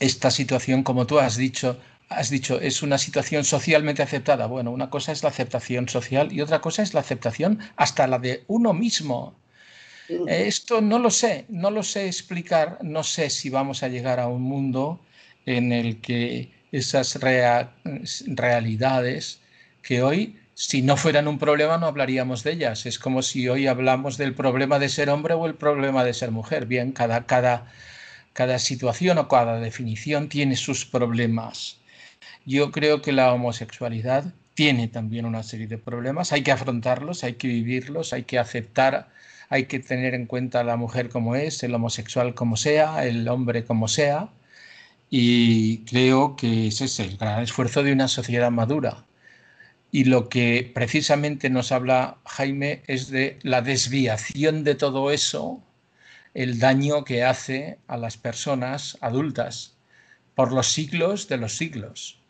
esta situación, como tú has dicho, has dicho, es una situación socialmente aceptada. Bueno, una cosa es la aceptación social y otra cosa es la aceptación hasta la de uno mismo. Esto no lo sé, no lo sé explicar, no sé si vamos a llegar a un mundo en el que esas realidades que hoy, si no fueran un problema, no hablaríamos de ellas. Es como si hoy hablamos del problema de ser hombre o el problema de ser mujer. Bien, cada, cada, cada situación o cada definición tiene sus problemas. Yo creo que la homosexualidad tiene también una serie de problemas, hay que afrontarlos, hay que vivirlos, hay que aceptar hay que tener en cuenta a la mujer como es, el homosexual como sea, el hombre como sea, y creo que ese es el gran esfuerzo de una sociedad madura. Y lo que precisamente nos habla Jaime es de la desviación de todo eso, el daño que hace a las personas adultas por los siglos de los siglos.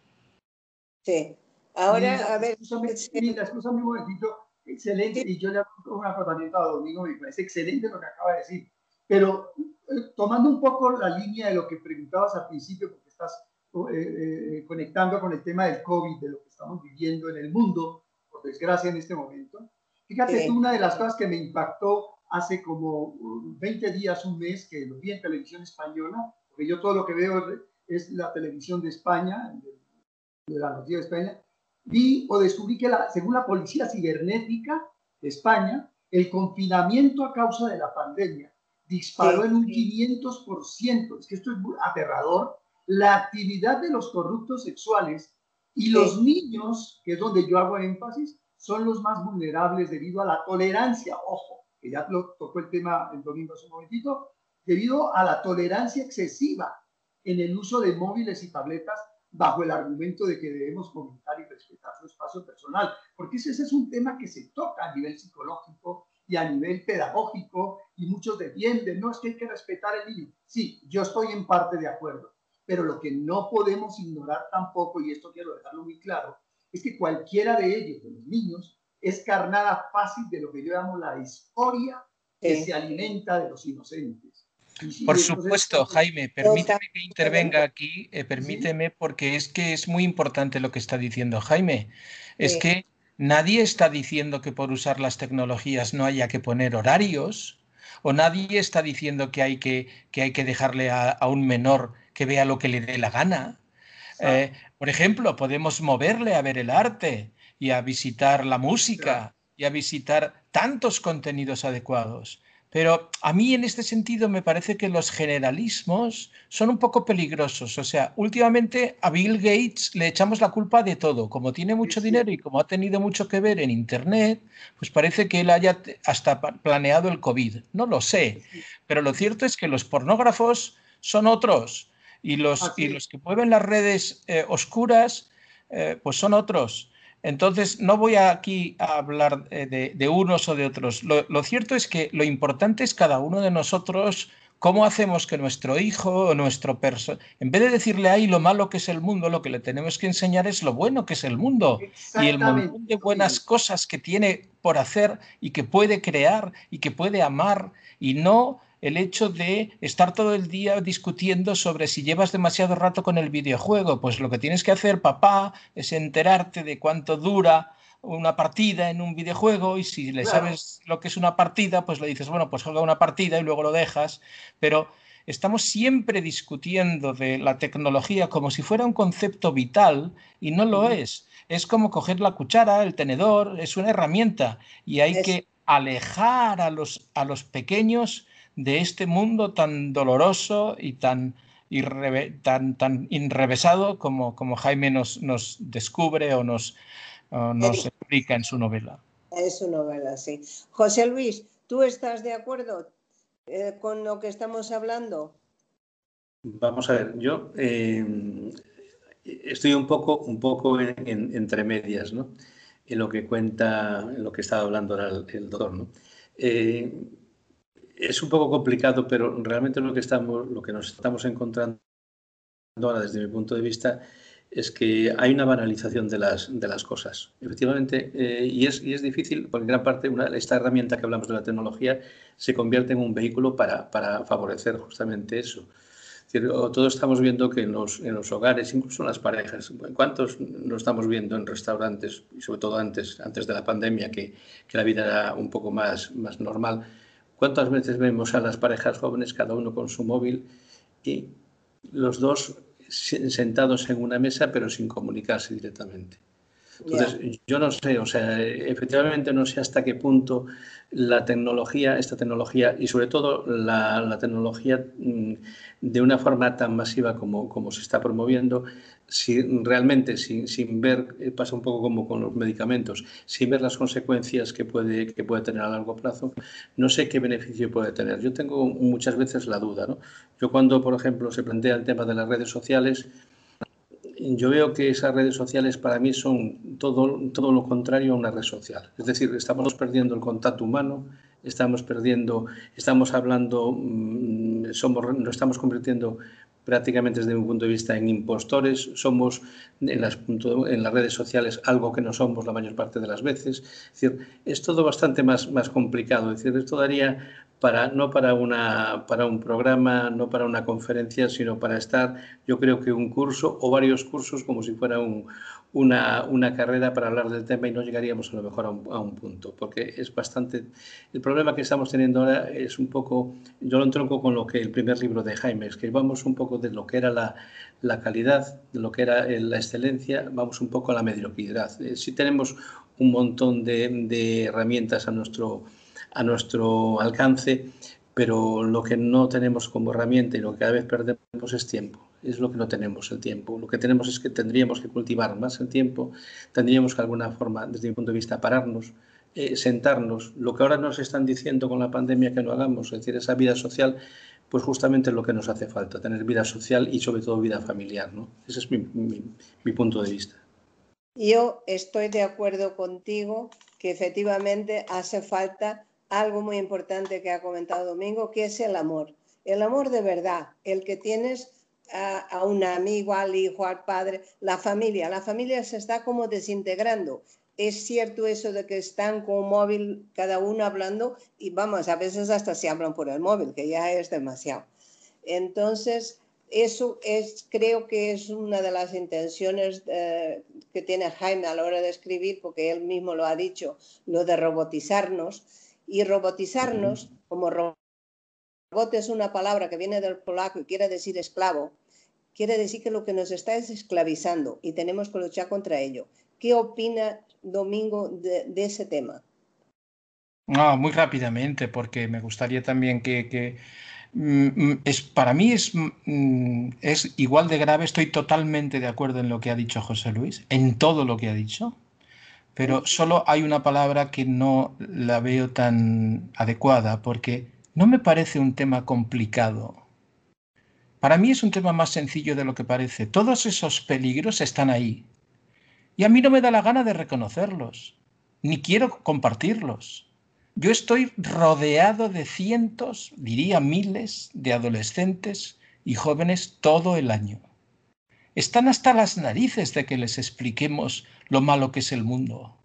Sí. Ahora, a ver. Escúchame, un momentito. Excelente. Y yo le hago un acotamiento a Domingo. Me parece excelente lo que acaba de decir. Pero eh, tomando un poco la línea de lo que preguntabas al principio, porque estás eh, eh, conectando con el tema del COVID, de lo que estamos viviendo en el mundo, por desgracia en este momento. Fíjate tú, una de las cosas que me impactó hace como 20 días, un mes, que lo vi en televisión española, porque yo todo lo que veo es la televisión de España, de la noticia de España, vi o descubrí que la, según la Policía Cibernética de España, el confinamiento a causa de la pandemia disparó en un 500%. Es que esto es aterrador. La actividad de los corruptos sexuales y los niños, que es donde yo hago énfasis, son los más vulnerables debido a la tolerancia. Ojo, que ya lo tocó el tema el domingo hace un momentito, debido a la tolerancia excesiva en el uso de móviles y tabletas bajo el argumento de que debemos comentar y respetar su espacio personal, porque ese, es un tema que se toca a nivel psicológico y a nivel pedagógico y muchos defienden, no es que hay que respetar el niño. Sí, yo estoy en parte de acuerdo, pero lo que no podemos ignorar tampoco, y esto quiero dejarlo muy claro, es que cualquiera de ellos, de los niños, es carnada fácil de lo que yo llamo la historia que se alimenta de los inocentes. Por supuesto, Jaime, permíteme que intervenga aquí, eh, permíteme, porque es que es muy importante lo que está diciendo Jaime. Es que nadie está diciendo que por usar las tecnologías no haya que poner horarios, o nadie está diciendo que hay que, que, hay que dejarle a, un menor que vea lo que le dé la gana. Eh, por ejemplo, podemos moverle a ver el arte y a visitar la música y a visitar tantos contenidos adecuados. Pero a mí en este sentido me parece que los generalismos son un poco peligrosos. O sea, últimamente a Bill Gates le echamos la culpa de todo. Como tiene mucho dinero y como ha tenido mucho que ver en Internet, pues parece que él haya hasta planeado el COVID. No lo sé. Pero lo cierto es que los pornógrafos son otros y los, y los que mueven las redes eh, oscuras, eh, pues son otros. Entonces, no voy aquí a hablar eh, de, unos o de otros. Lo, cierto es que lo importante es cada uno de nosotros, cómo hacemos que nuestro hijo o nuestro persona, en vez de decirle ahí lo malo que es el mundo, lo que le tenemos que enseñar es lo bueno que es el mundo y el montón de buenas cosas que tiene por hacer y que puede crear y que puede amar y no el hecho de estar todo el día discutiendo sobre si llevas demasiado rato con el videojuego. Pues lo que tienes que hacer, papá, es enterarte de cuánto dura una partida en un videojuego y si le sabes lo que es una partida, pues le dices, bueno, pues juega una partida y luego lo dejas. Pero estamos siempre discutiendo de la tecnología como si fuera un concepto vital y no lo es. Es como coger la cuchara, el tenedor, es una herramienta y hay que alejar a los, a los pequeños de este mundo tan doloroso y tan, tan, tan enrevesado como, como Jaime nos, nos descubre o nos, nos explica en su novela. En su novela, sí. José Luis, ¿tú estás de acuerdo eh, con lo que estamos hablando? Vamos a ver, yo eh, estoy un poco, un poco entre medias, ¿no? En lo que cuenta, en lo que estaba hablando ahora el, doctor, ¿no? Eh, es un poco complicado, pero realmente lo que, estamos, lo que nos estamos encontrando ahora desde mi punto de vista es que hay una banalización de las, de las cosas. Efectivamente, eh, y, es, y es difícil, porque en gran parte una, esta herramienta que hablamos de la tecnología se convierte en un vehículo para, para favorecer justamente eso. todos estamos viendo que en los, en los, hogares, incluso en las parejas, ¿cuántos no estamos viendo en restaurantes, y sobre todo antes, antes de la pandemia, que, que la vida era un poco más, más normal? ¿Cuántas veces vemos a las parejas jóvenes, cada uno con su móvil, y los dos sentados en una mesa, pero sin comunicarse directamente? Entonces, yo no sé, o sea, efectivamente no sé hasta qué punto la tecnología, esta tecnología y sobre todo la, tecnología mm, de una forma tan masiva como, como se está promoviendo, si realmente sin, sin, ver, eh, pasa un poco como con los medicamentos, sin ver las consecuencias que puede, que puede tener a largo plazo, no sé qué beneficio puede tener. Yo tengo muchas veces la duda. ¿no? Yo cuando, por ejemplo, se plantea el tema de las redes sociales, yo veo que esas redes sociales para mí son todo, todo lo contrario a una red social. Es decir, estamos perdiendo el contacto humano, estamos perdiendo, estamos hablando, mm, somos, nos estamos convirtiendo prácticamente desde mi punto de vista en impostores, somos en las, redes sociales algo que no somos la mayor parte de las veces. Es decir, es todo bastante más, más complicado. Es decir, esto daría para, no para, una, para un programa, no para una conferencia, sino para estar, yo creo que un curso o varios cursos como si fuera un, una, una, carrera para hablar del tema y no llegaríamos a lo mejor a un, a un, punto, porque es bastante... El problema que estamos teniendo ahora es un poco, yo lo entronco con lo que el primer libro de Jaime, es que vamos un poco de lo que era la, la calidad, de lo que era la excelencia, vamos un poco a la mediocridad. Eh, si tenemos un montón de, de herramientas a nuestro a nuestro alcance, pero lo que no tenemos como herramienta y lo que cada vez perdemos es tiempo. Es lo que no tenemos, el tiempo. Lo que tenemos es que tendríamos que cultivar más el tiempo, tendríamos que de alguna forma, desde mi punto de vista, pararnos, eh, sentarnos. Lo que ahora nos están diciendo con la pandemia que no hagamos, es decir, esa vida social, pues justamente es lo que nos hace falta, tener vida social y sobre todo vida familiar. ¿no? Ese es mi, mi punto de vista. Yo estoy de acuerdo contigo que efectivamente hace falta algo muy importante que ha comentado Domingo, que es el amor. El amor de verdad, el que tienes a, un amigo, al hijo, al padre, la familia. La familia se está como desintegrando. Es cierto eso de que están con móvil cada uno hablando y vamos, a veces hasta se hablan por el móvil, que ya es demasiado. Entonces, eso es, creo que es una de las intenciones eh, que tiene Jaime a la hora de escribir, porque él mismo lo ha dicho, lo de robotizarnos y robotizarnos, como robot es una palabra que viene del polaco y quiere decir esclavo, quiere decir que lo que nos está es esclavizando y tenemos que luchar contra ello. ¿Qué opina Domingo de, ese tema? No, muy rápidamente, porque me gustaría también que, mm, mm, es, para mí es, mm, es igual de grave, estoy totalmente de acuerdo en lo que ha dicho José Luis, en todo lo que ha dicho, pero solo hay una palabra que no la veo tan adecuada porque no me parece un tema complicado. Para mí es un tema más sencillo de lo que parece. Todos esos peligros están ahí. Y a mí no me da la gana de reconocerlos, ni quiero compartirlos. Yo estoy rodeado de cientos, diría miles, de adolescentes y jóvenes todo el año. Están hasta las narices de que les expliquemos lo malo que es el mundo.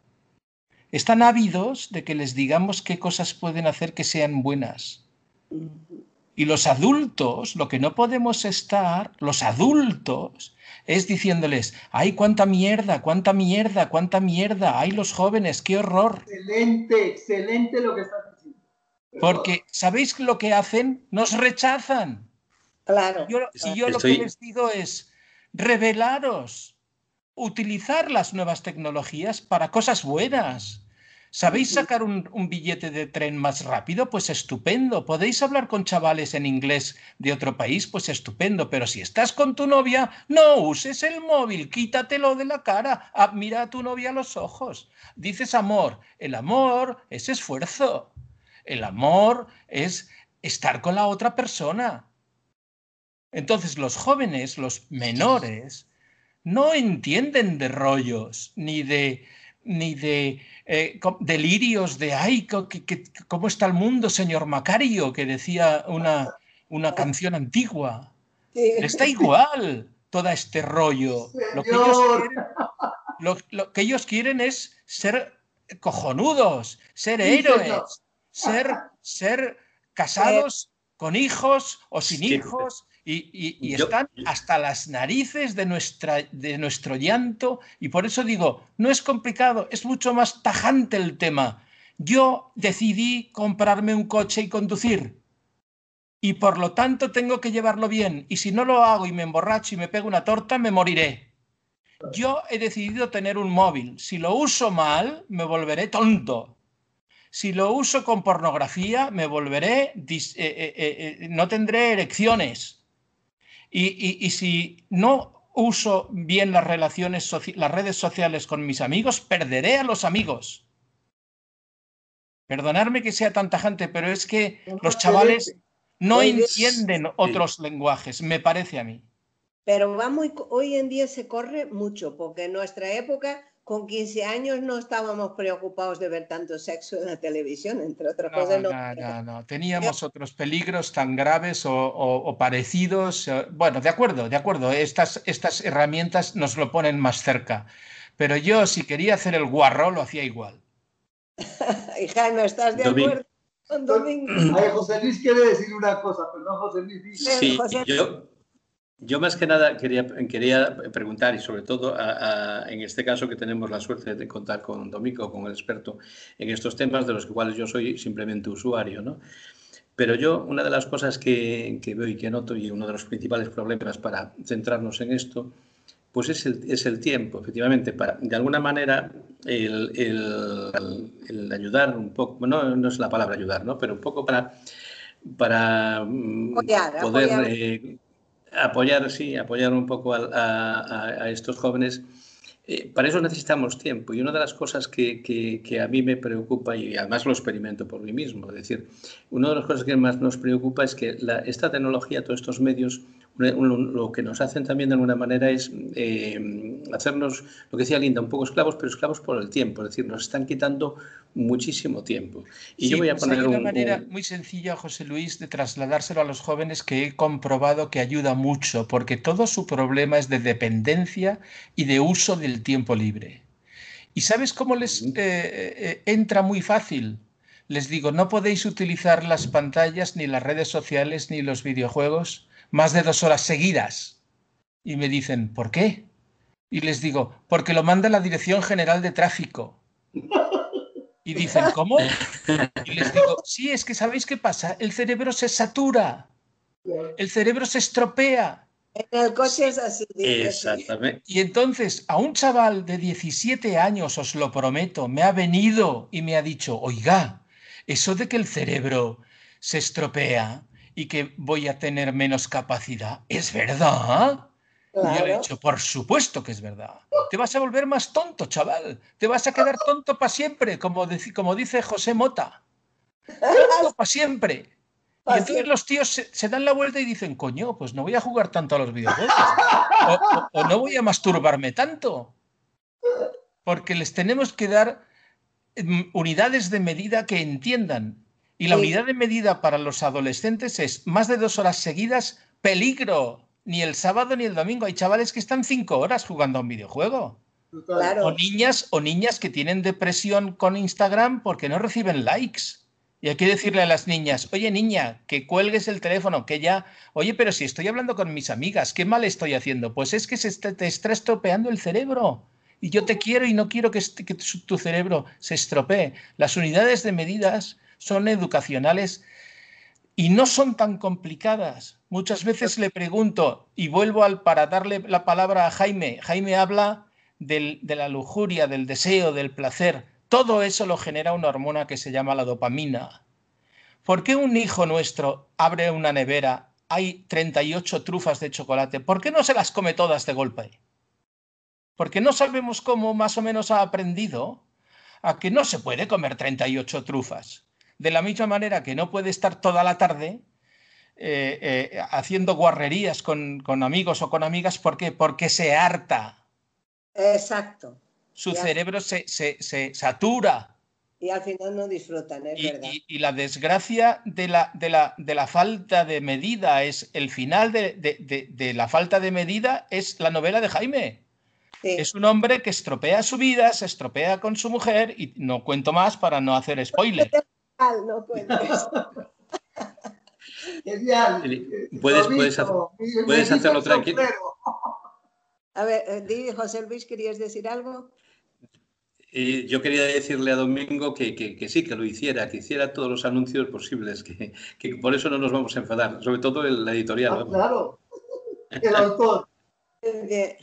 Están ávidos de que les digamos qué cosas pueden hacer que sean buenas. Y los adultos, lo que no podemos estar, los adultos, es diciéndoles, ay, cuánta mierda, cuánta mierda, cuánta mierda, ay, los jóvenes, qué horror. Excelente, excelente lo que estás diciendo. Porque, ¿sabéis lo que hacen? Nos rechazan. Claro. y yo lo que les digo es, revelaros, utilizar las nuevas tecnologías para cosas buenas. ¿Sabéis sacar un, billete de tren más rápido? Pues estupendo. ¿Podéis hablar con chavales en inglés de otro país? Pues estupendo. Pero si estás con tu novia, no uses el móvil, quítatelo de la cara, ah, mira a tu novia a los ojos. Dices amor. El amor es esfuerzo. El amor es estar con la otra persona. Entonces los jóvenes, los menores, no entienden de rollos, ni de, ni de eh, delirios de, ay, ¿cómo está el mundo, señor Macario? Que decía una, una canción antigua. Está igual todo este rollo. Lo que, ellos quieren, lo, que ellos quieren es ser cojonudos, ser héroes, ser, ser casados con hijos o sin hijos y, están hasta las narices de, nuestra, de nuestro llanto y por eso digo, no es complicado, es mucho más tajante el tema. Yo decidí comprarme un coche y conducir y por lo tanto tengo que llevarlo bien y si no lo hago y me emborracho y me pego una torta, me moriré. Yo he decidido tener un móvil. Si lo uso mal, me volveré tonto. Si lo uso con pornografía, me volveré, eh, eh, no tendré erecciones. Y, si no uso bien las relaciones, las redes sociales con mis amigos, perderé a los amigos. Perdonadme que sea tanta gente, pero es que los chavales no entienden otros lenguajes, me parece a mí. Pero va muy, hoy en día se corre mucho, porque en nuestra época, con 15 años, no estábamos preocupados de ver tanto sexo en la televisión, entre otras cosas. No, no, no, teníamos otros peligros tan graves o, parecidos. Eh, bueno, de acuerdo, de acuerdo, estas, estas herramientas nos lo ponen más cerca. Pero yo, si quería hacer el guarro, lo hacía igual. y Jaime, ¿estás de acuerdo? Domingo. José Luis quiere decir una cosa, perdón, José Luis. Sí, yo, yo más que nada quería, quería preguntar, y sobre todo en este caso que tenemos la suerte de contar con Domingo, con el experto en estos temas de los cuales yo soy simplemente usuario, ¿no? Pero yo, una de las cosas que, que veo y que noto, y uno de los principales problemas para centrarnos en esto, pues es el, es el tiempo, efectivamente, para, de alguna manera, el, el, ayudar un poco, no, no, es la palabra ayudar, ¿no? pero un poco para, para mm, poder eh, apoyar, sí, apoyar un poco a, estos jóvenes. Eh, para eso necesitamos tiempo y una de las cosas que, que, a mí me preocupa y además lo experimento por mí mismo, es decir, una de las cosas que más nos preocupa es que la, esta tecnología, todos estos medios lo que nos hacen también de alguna manera es eh, hacernos, lo que decía Linda, un poco esclavos, pero esclavos por el tiempo, es decir, nos están quitando muchísimo tiempo. Y yo voy a pues poner hay una manera muy sencilla, José Luis, de trasladárselo a los jóvenes que he comprobado que ayuda mucho, porque todo su problema es de dependencia y de uso del tiempo libre. ¿Y sabes cómo les eh, eh, entra muy fácil? Les digo, no podéis utilizar las pantallas, ni las redes sociales, ni los videojuegos más de dos horas seguidas. Y me dicen, ¿por qué? Y les digo, porque lo manda la Dirección General de Tráfico. Y dicen, ¿cómo? Y les digo, sí, es que ¿sabéis qué pasa? El cerebro se satura, el cerebro se estropea. En el coche es así. Exactamente. Y entonces a un chaval de 17 años, os lo prometo, me ha venido y me ha dicho, oiga, eso de que el cerebro se estropea y que voy a tener menos capacidad. ¿Es verdad? Y yo le he dicho, por supuesto que es verdad. Te vas a volver más tonto, chaval. Te vas a quedar tonto para siempre, como, como dice José Mota. Tonto para siempre. Y entonces los tíos se, dan la vuelta y dicen, coño, pues no voy a jugar tanto a los videojuegos. o no voy a masturbarme tanto. Porque les tenemos que dar mm, unidades de medida que entiendan y la unidad de medida para los adolescentes es más de dos horas seguidas, peligro. Ni el sábado ni el domingo. Hay chavales que están cinco horas jugando a un videojuego. O niñas o niñas que tienen depresión con Instagram porque no reciben likes. Y hay que decirle a las niñas, oye niña, que cuelgues el teléfono, que ya, oye, pero si estoy hablando con mis amigas, ¿qué mal estoy haciendo? Pues es que se te está estropeando el cerebro. Y yo te quiero y no quiero que, que tu cerebro se estropee. Las unidades de medidas son educacionales y no son tan complicadas. Muchas veces le pregunto y vuelvo al, para darle la palabra a Jaime. Jaime habla de la lujuria, del deseo, del placer. Todo eso lo genera una hormona que se llama la dopamina. ¿Por qué un hijo nuestro abre una nevera, hay 38 trufas de chocolate? ¿Por qué no se las come todas de golpe? Porque no sabemos cómo más o menos ha aprendido a que no se puede comer 38 trufas de la misma manera que no puede estar toda la tarde eh, eh, haciendo guarrerías con, amigos o con amigas. ¿Por qué? Porque se harta. Exacto. Su cerebro se, satura. Y al final no disfrutan, es y, verdad. Y, la desgracia de la, de, la, de la, falta de medida es el final de, la falta de medida es la novela de Jaime. Es un hombre que estropea su vida, se estropea con su mujer y no cuento más para no hacer spoiler. No cuentes. Puedes, puedes, puedes hacerlo tranquilo. A ver, eh, José Luis, ¿querías decir algo? yo quería decirle a Domingo que, que, sí, que lo hiciera, que hiciera todos los anuncios posibles, que, que por eso no nos vamos a enfadar, sobre todo la editorial. Ah, claro, el autor.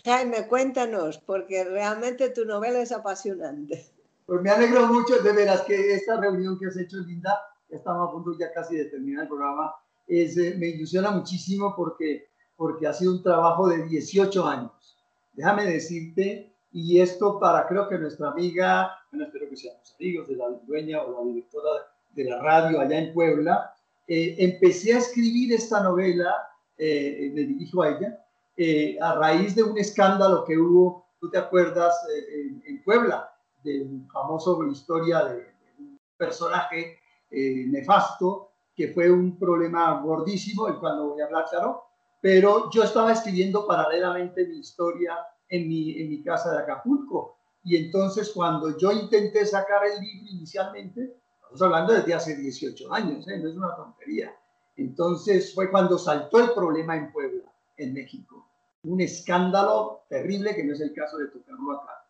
Jaime, cuéntanos, porque realmente tu novela es apasionante. Pues me alegro mucho, de veras, que esta reunión que has hecho, Linda, estamos a punto ya casi de terminar el programa, es, eh, me ilusiona muchísimo porque, porque ha sido un trabajo de 18 años. Déjame decirte, y esto para creo que nuestra amiga, bueno, espero que seamos amigos de la dueña o la directora de la radio allá en Puebla, eh, empecé a escribir esta novela, eh, me dirijo a ella, eh, a raíz de un escándalo que hubo, tú te acuerdas, en, en, Puebla, del famoso historia de, un personaje nefasto, que fue un problema gordísimo, el cual no voy a hablar, claro, pero yo estaba escribiendo paralelamente mi historia en mi, en mi casa de Acapulco. Y entonces cuando yo intenté sacar el libro inicialmente, estamos hablando desde hace 18 años, ¿eh? no es una tontería. Entonces fue cuando saltó el problema en Puebla, en México. Un escándalo terrible que no es el caso de tocarlo acá.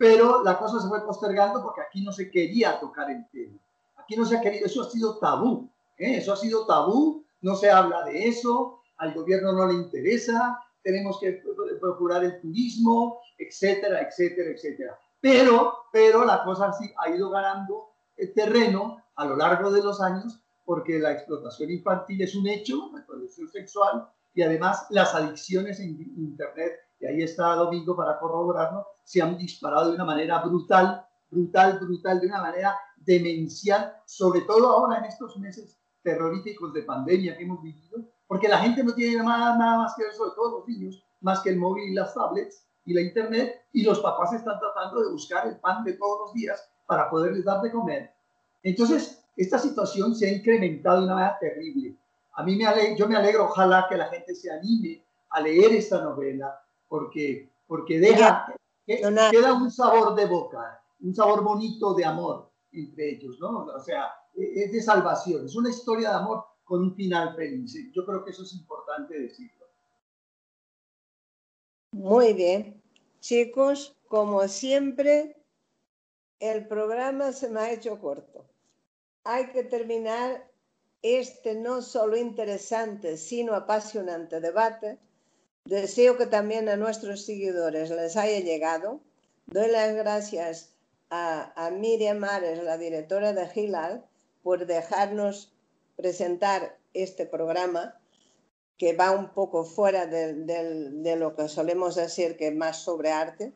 Pero la cosa se fue postergando porque aquí no se quería tocar el tema. Aquí no se ha querido, eso ha sido tabú. ¿eh? Eso ha sido tabú, no se habla de eso, al gobierno no le interesa, tenemos que procurar el turismo, etcétera, etcétera, etcétera. Pero, pero la cosa sí ha ido ganando terreno a lo largo de los años porque la explotación infantil es un hecho, la explotación sexual y además las adicciones en Internet, y ahí está Domingo para corroborarlo, se han disparado de una manera brutal, brutal, brutal, de una manera demencial, sobre todo ahora en estos meses terroríficos de pandemia que hemos vivido, porque la gente no tiene nada, nada más que ver, sobre todo los niños, más que el móvil y las tablets y la internet, y los papás están tratando de buscar el pan de todos los días para poderles dar de comer. Entonces, esta situación se ha incrementado de una manera terrible. A mí me alegro, yo me alegro, ojalá que la gente se anime a leer esta novela, porque, porque deja, queda un sabor de boca, un sabor bonito de amor entre ellos, ¿no? O sea, e, es de salvación, es una historia de amor con un final feliz. Yo creo que eso es importante decirlo. Muy bien. Chicos, como siempre, el programa se me ha hecho corto. Hay que terminar este no solo interesante, sino apasionante debate. Deseo que también a nuestros seguidores les haya llegado. Doy las gracias a, a Miriam Ares, la directora de Gilal, por dejarnos presentar este programa que va un poco fuera de, lo que solemos decir que es más sobre arte.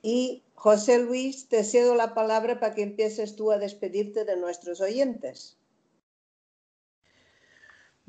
Y José Luis, te cedo la palabra para que empieces tú a despedirte de nuestros oyentes.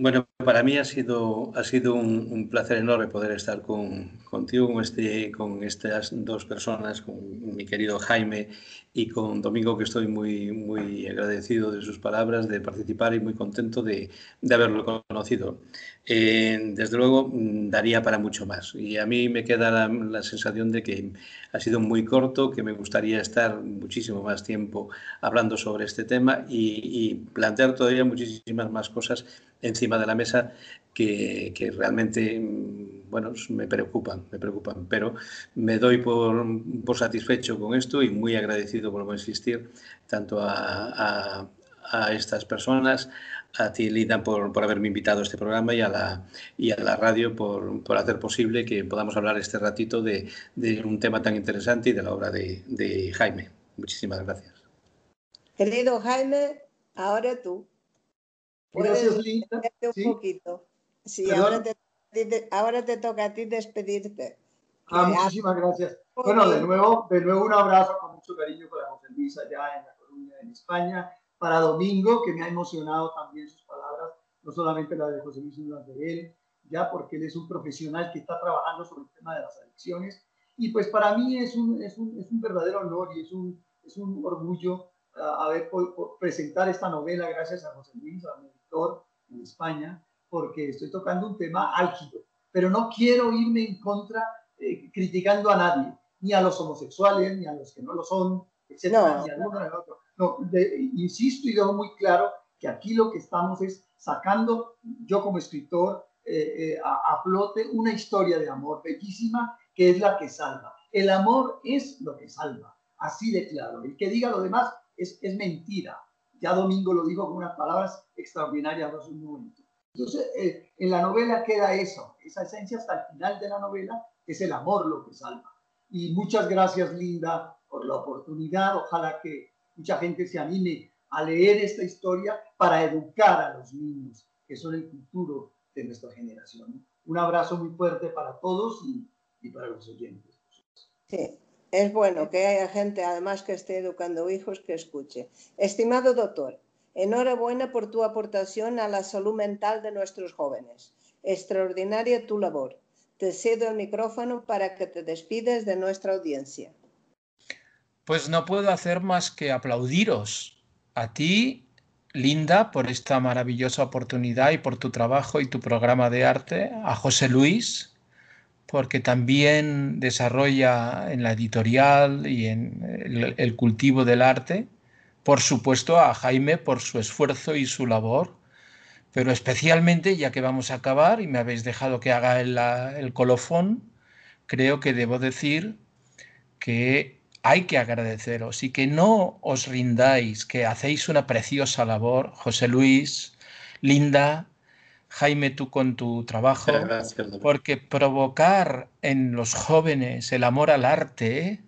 Bueno, para mí ha sido, ha sido un, placer enorme poder estar con, contigo, con, este, con estas dos personas, con mi querido Jaime y con Domingo, que estoy muy, muy agradecido de sus palabras, de participar y muy contento de, de haberlo conocido. Eh, desde luego, mm, daría para mucho más. Y a mí me queda la, la, sensación de que ha sido muy corto, que me gustaría estar muchísimo más tiempo hablando sobre este tema y plantear todavía muchísimas más cosas encima de la mesa que, que, realmente, mm, bueno, me preocupan, me preocupan, pero me doy por, por satisfecho con esto y muy agradecido, por insistir, tanto a, a, a estas personas, a ti, Lina, por, por, haberme invitado a este programa y a la, y a la radio por, por hacer posible que podamos hablar este ratito de, de, un tema tan interesante y de la obra de, de Jaime. Muchísimas gracias. Querido Jaime, ahora tú. Gracias, Lina. Un ¿Sí? poquito. Sí, ahora te, ahora te, toca a ti despedirte. Ah, muchísimas gracias. Bueno, de nuevo, de nuevo un abrazo con mucho cariño para José Luis allá en La Coruña, en España. Para Domingo, que me ha emocionado también sus palabras, no solamente las de José Luis, sino las de él, ya porque él es un profesional que está trabajando sobre el tema de las adicciones. Y pues para mí es un, es un, es un verdadero honor y es un, es un orgullo uh, haber podido presentar esta novela gracias a José Luis, a mi editor en España, porque estoy tocando un tema álgido, pero no quiero irme en contra eh, criticando a nadie, ni a los homosexuales, ni a los que no lo son, etcétera, no. ni a uno ni al otro. No, de, insisto y dejo muy claro que aquí lo que estamos es sacando, yo como escritor, eh, eh, a, a, flote una historia de amor bellísima que es la que salva. El amor es lo que salva, así de claro. El que diga lo demás es, es mentira. Ya Domingo lo dijo con unas palabras extraordinarias hace un momento. Entonces, eh, en la novela queda eso, esa esencia hasta el final de la novela es el amor lo que salva. Y muchas gracias, Linda, por la oportunidad. Ojalá que mucha gente se anime a leer esta historia para educar a los niños, que son el futuro de nuestra generación. Un abrazo muy fuerte para todos y, y para los oyentes. Sí, es bueno que haya gente, además, que esté educando hijos, que escuche. Estimado doctor, enhorabuena por tu aportación a la salud mental de nuestros jóvenes. Extraordinaria tu labor. Te cedo el micrófono para que te despides de nuestra audiencia. Pues no puedo hacer más que aplaudiros a ti, Linda, por esta maravillosa oportunidad y por tu trabajo y tu programa de arte, a José Luis, porque también desarrolla en la editorial y en el, cultivo del arte, por supuesto a Jaime por su esfuerzo y su labor, pero especialmente, ya que vamos a acabar y me habéis dejado que haga el, colofón, creo que debo decir que hay que agradeceros y que no os rindáis, que hacéis una preciosa labor, José Luis, Linda, Jaime, tú con tu trabajo, porque provocar en los jóvenes el amor al arte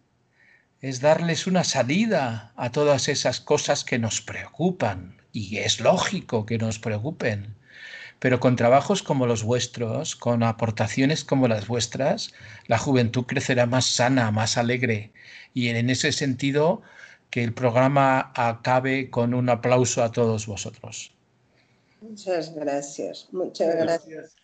es darles una salida a todas esas cosas que nos preocupan, y es lógico que nos preocupen. Pero con trabajos como los vuestros, con aportaciones como las vuestras, la juventud crecerá más sana, más alegre. Y en ese sentido, que el programa acabe con un aplauso a todos vosotros. Muchas gracias, muchas gracias.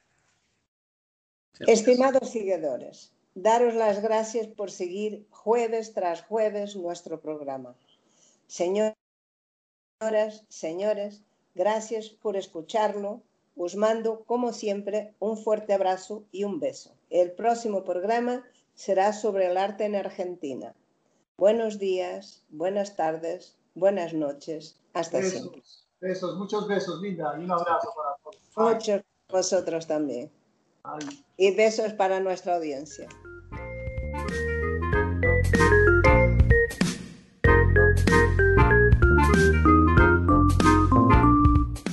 Estimados seguidores, daros las gracias por seguir jueves tras jueves nuestro programa. Señoras, señores, gracias por escucharlo. Os mando, como siempre, un fuerte abrazo y un beso. El próximo programa será sobre el arte en Argentina. Buenos días, buenas tardes, buenas noches. Hasta siempre. Besos, muchos besos, Linda, y un abrazo para todos. Muchos vosotros también. Y besos para nuestra audiencia.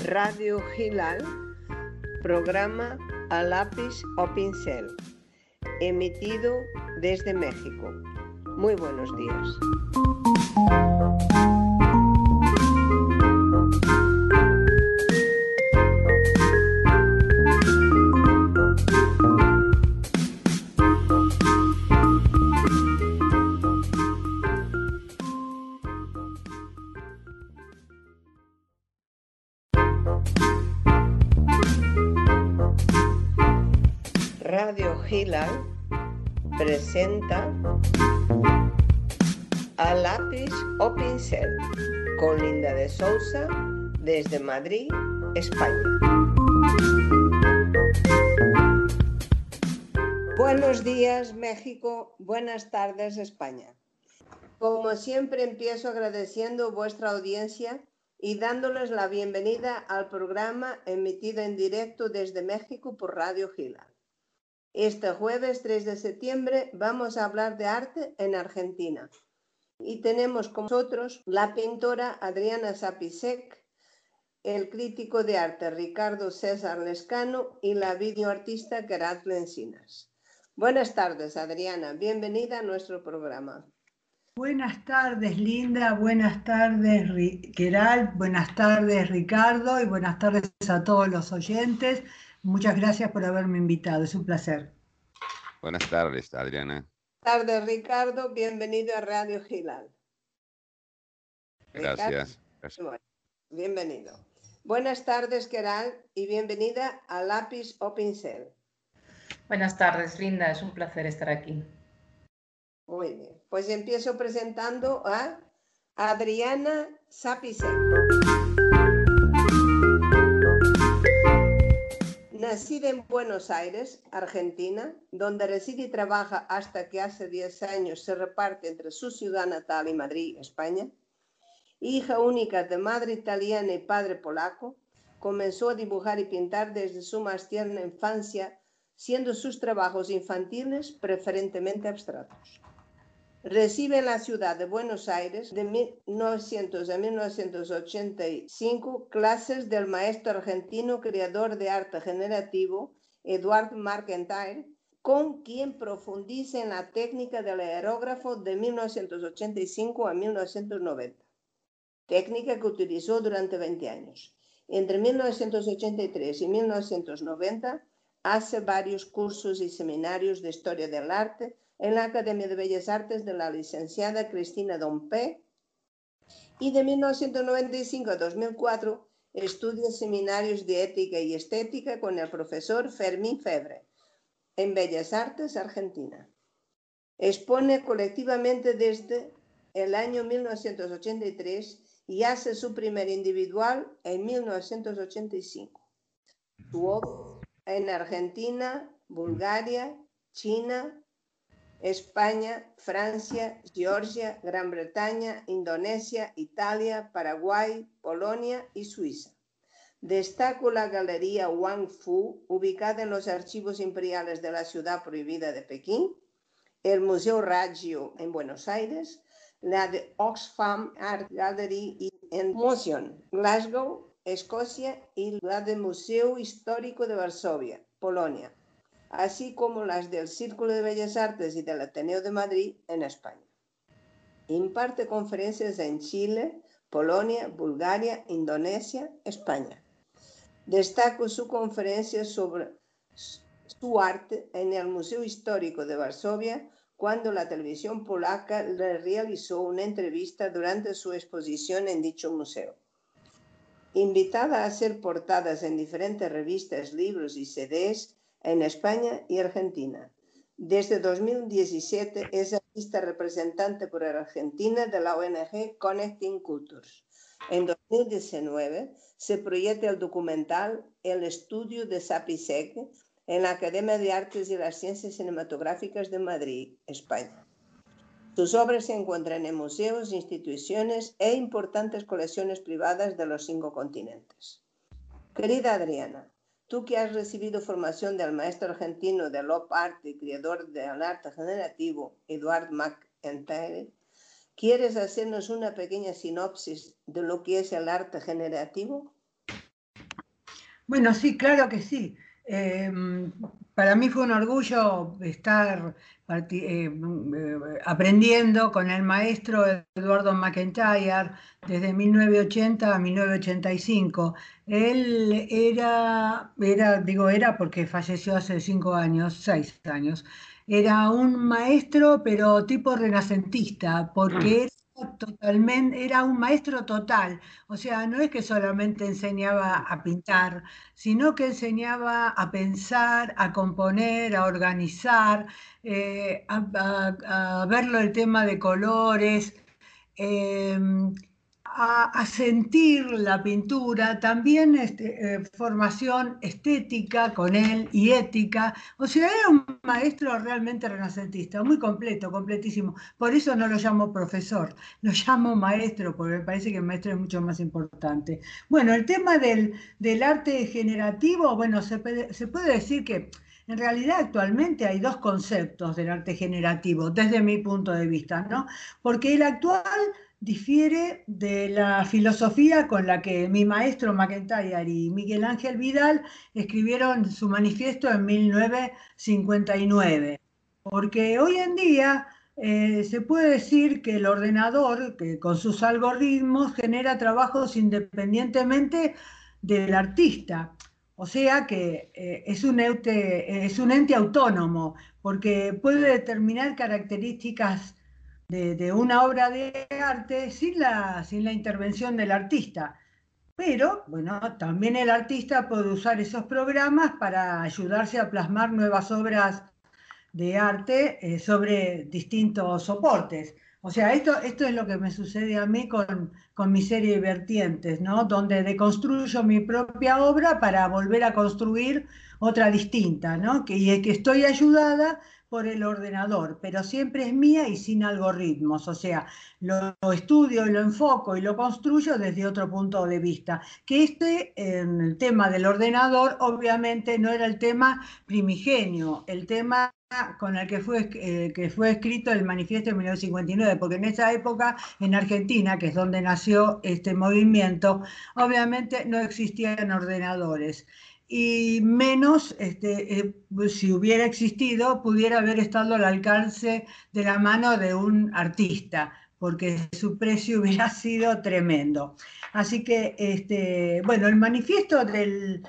Radio Gilal, programa a lápiz o pincel, emitido desde México. Muy buenos días. Presenta a lápiz o pincel con Linda de Sousa desde Madrid, España. Buenos días México, buenas tardes España. Como siempre empiezo agradeciendo vuestra audiencia y dándoles la bienvenida al programa emitido en directo desde México por Radio Gila. Este jueves 3 de septiembre vamos a hablar de arte en Argentina. Y tenemos con nosotros la pintora Adriana Zapisek, el crítico de arte Ricardo César Lescano y la videoartista Gerard Lencinas. Buenas tardes, Adriana. Bienvenida a nuestro programa. Buenas tardes, Linda. Buenas tardes, Gerald. Buenas tardes, Ricardo. Y buenas tardes a todos los oyentes. Muchas gracias por haberme invitado, es un placer. Buenas tardes, Adriana. Buenas tardes, Ricardo. Bienvenido a Radio Gilal. Gracias. bienvenido. Buenas tardes, Keral, y bienvenida a Lápiz o Pincel. Buenas tardes, Linda. Es un placer estar aquí. Muy bien. Pues empiezo presentando a Adriana Sapicek. Nacida en Buenos Aires, Argentina, donde reside y trabaja hasta que hace 10 años se reparte entre su ciudad natal y Madrid, España, hija única de madre italiana y padre polaco, comenzó a dibujar y pintar desde su más tierna infancia, siendo sus trabajos infantiles preferentemente abstractos. Recibe en la ciudad de Buenos Aires de 1900 a 1985 clases del maestro argentino creador de arte generativo Eduard Markentire, con quien profundiza en la técnica del aerógrafo de 1985 a 1990, técnica que utilizó durante 20 años. Entre 1983 y 1990 hace varios cursos y seminarios de historia del arte en la Academia de Bellas Artes de la licenciada Cristina Dompe y de 1995 a 2004 estudia seminarios de ética y estética con el profesor Fermín Febre en Bellas Artes, Argentina. Expone colectivamente desde el año 1983 y hace su primer individual en 1985. Su obra en Argentina, Bulgaria, China, España, Francia, Georgia, Gran Bretaña, Indonesia, Italia, Paraguay, Polonia y Suiza. Destaco la Galería Wang Fu, ubicada en los archivos imperiales de la ciudad prohibida de Pekín, el Museo Raggio en Buenos Aires, la de Oxfam Art Gallery en Motion, Glasgow, Escocia, y la del Museo Histórico de Varsovia, Polonia, así como las del Círculo de Bellas Artes y del Ateneo de Madrid en España. Imparte conferencias en Chile, Polonia, Bulgaria, Indonesia, España. Destaco su conferencia sobre su arte en el Museo Histórico de Varsovia cuando la televisión polaca le realizó una entrevista durante su exposición en dicho museo. Invitada a hacer portadas en diferentes revistas, libros y CDs en España y Argentina. Desde 2017 es artista representante por Argentina de la ONG Connecting Cultures. En 2019 se proyecta el documental El estudio de Sapisec en la Academia de Artes y las Ciencias Cinematográficas de Madrid, España. Sus obras se encuentran en museos, instituciones e importantes colecciones privadas de los cinco continentes. Querida Adriana, tú que has recibido formación del maestro argentino de Lop Art y creador del arte generativo, Eduard McIntyre, ¿quieres hacernos una pequeña sinopsis de lo que es el arte generativo? Bueno, sí, claro que sí. Em, para mí fue un orgullo estar eh, aprendiendo con el maestro Eduardo McIntyre desde 1980 a 1985. Él era, era, digo era porque falleció hace cinco años, seis años, era un maestro pero tipo renacentista, porque totalmente, era un maestro total, o sea, no es que solamente enseñaba a pintar, sino que enseñaba a pensar, a componer, a organizar, eh, a, verlo el tema de colores. Em, a, sentir la pintura, también este, eh, formación estética con él y ética. O sea, era un maestro realmente renacentista, muy completo, completísimo. Por eso no lo llamo profesor, lo llamo maestro, porque me parece que el maestro es mucho más importante. Bueno, el tema del, arte generativo, bueno, se se puede decir que... En realidad actualmente hay dos conceptos del arte generativo, desde mi punto de vista, ¿no? Porque el actual difiere de la filosofía con la que mi maestro McIntyre y Miguel Ángel Vidal escribieron su manifiesto en 1959. Porque hoy en día eh, se puede decir que el ordenador, que con sus algoritmos, genera trabajos independientemente del artista. O sea que eh, es, un es un ente autónomo, porque puede determinar características de, una obra de arte sin la, sin la intervención del artista. Pero, bueno, también el artista puede usar esos programas para ayudarse a plasmar nuevas obras de arte eh, sobre distintos soportes. O sea, esto, esto es lo que me sucede a mí con, con mi serie de vertientes, ¿no? Donde deconstruyo mi propia obra para volver a construir otra distinta, ¿no? Que, y es que estoy ayudada por el ordenador, pero siempre es mía y sin algoritmos, o sea, lo, estudio y lo enfoco y lo construyo desde otro punto de vista. Que este, el tema del ordenador, obviamente no era el tema primigenio, el tema con el que fue, eh, que fue escrito el manifiesto de 1959, porque en esa época en Argentina, que es donde nació este movimiento, obviamente no existían ordenadores. Y menos, este, eh, si hubiera existido, pudiera haber estado al alcance de la mano de un artista, porque su precio hubiera sido tremendo. Así que, este, bueno, el manifiesto del,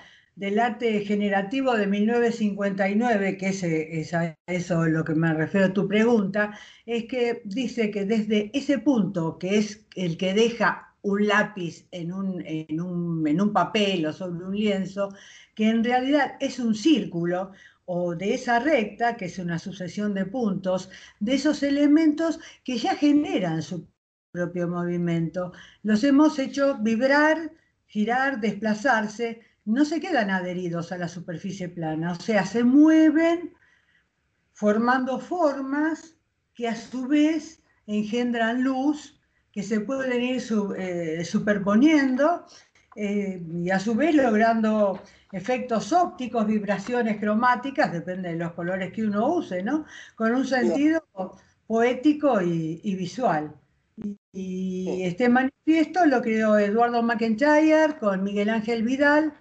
arte generativo de 1959, que es, es, a eso lo que me refiero a tu pregunta, es que dice que desde ese punto, que es el que deja un lápiz en un, en un, en un papel o sobre un lienzo, que en realidad es un círculo o de esa recta, que es una sucesión de puntos, de esos elementos que ya generan su propio movimiento. Los hemos hecho vibrar, girar, desplazarse, no se quedan adheridos a la superficie plana, o sea, se mueven formando formas que a su vez engendran luz, que se pueden ir eh, superponiendo eh, y a su vez logrando efectos ópticos, vibraciones cromáticas, depende de los colores que uno use, ¿no? Con un sentido poético y, visual. Y, este manifiesto lo creó Eduardo McIntyre con Miguel Ángel Vidal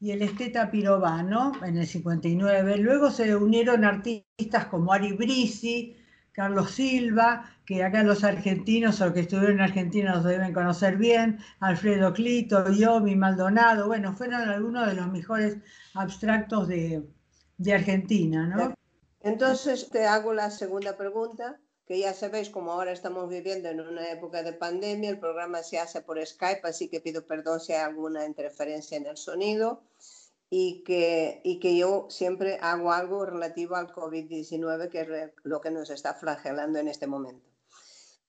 y el esteta Pirovano en el 59. Luego se unieron artistas como Ari Brisi, Carlos Silva, que acá los argentinos o que estuvieron en Argentina los deben conocer bien, Alfredo Clito, Yomi, Maldonado, bueno, fueron algunos de los mejores abstractos de, Argentina, ¿no? Entonces te hago la segunda pregunta, que ya sabéis, como ahora estamos viviendo en una época de pandemia, el programa se hace por Skype, así que pido perdón si hay alguna interferencia en el sonido y que, y que yo siempre hago algo relativo al COVID-19, que es lo que nos está flagelando en este momento.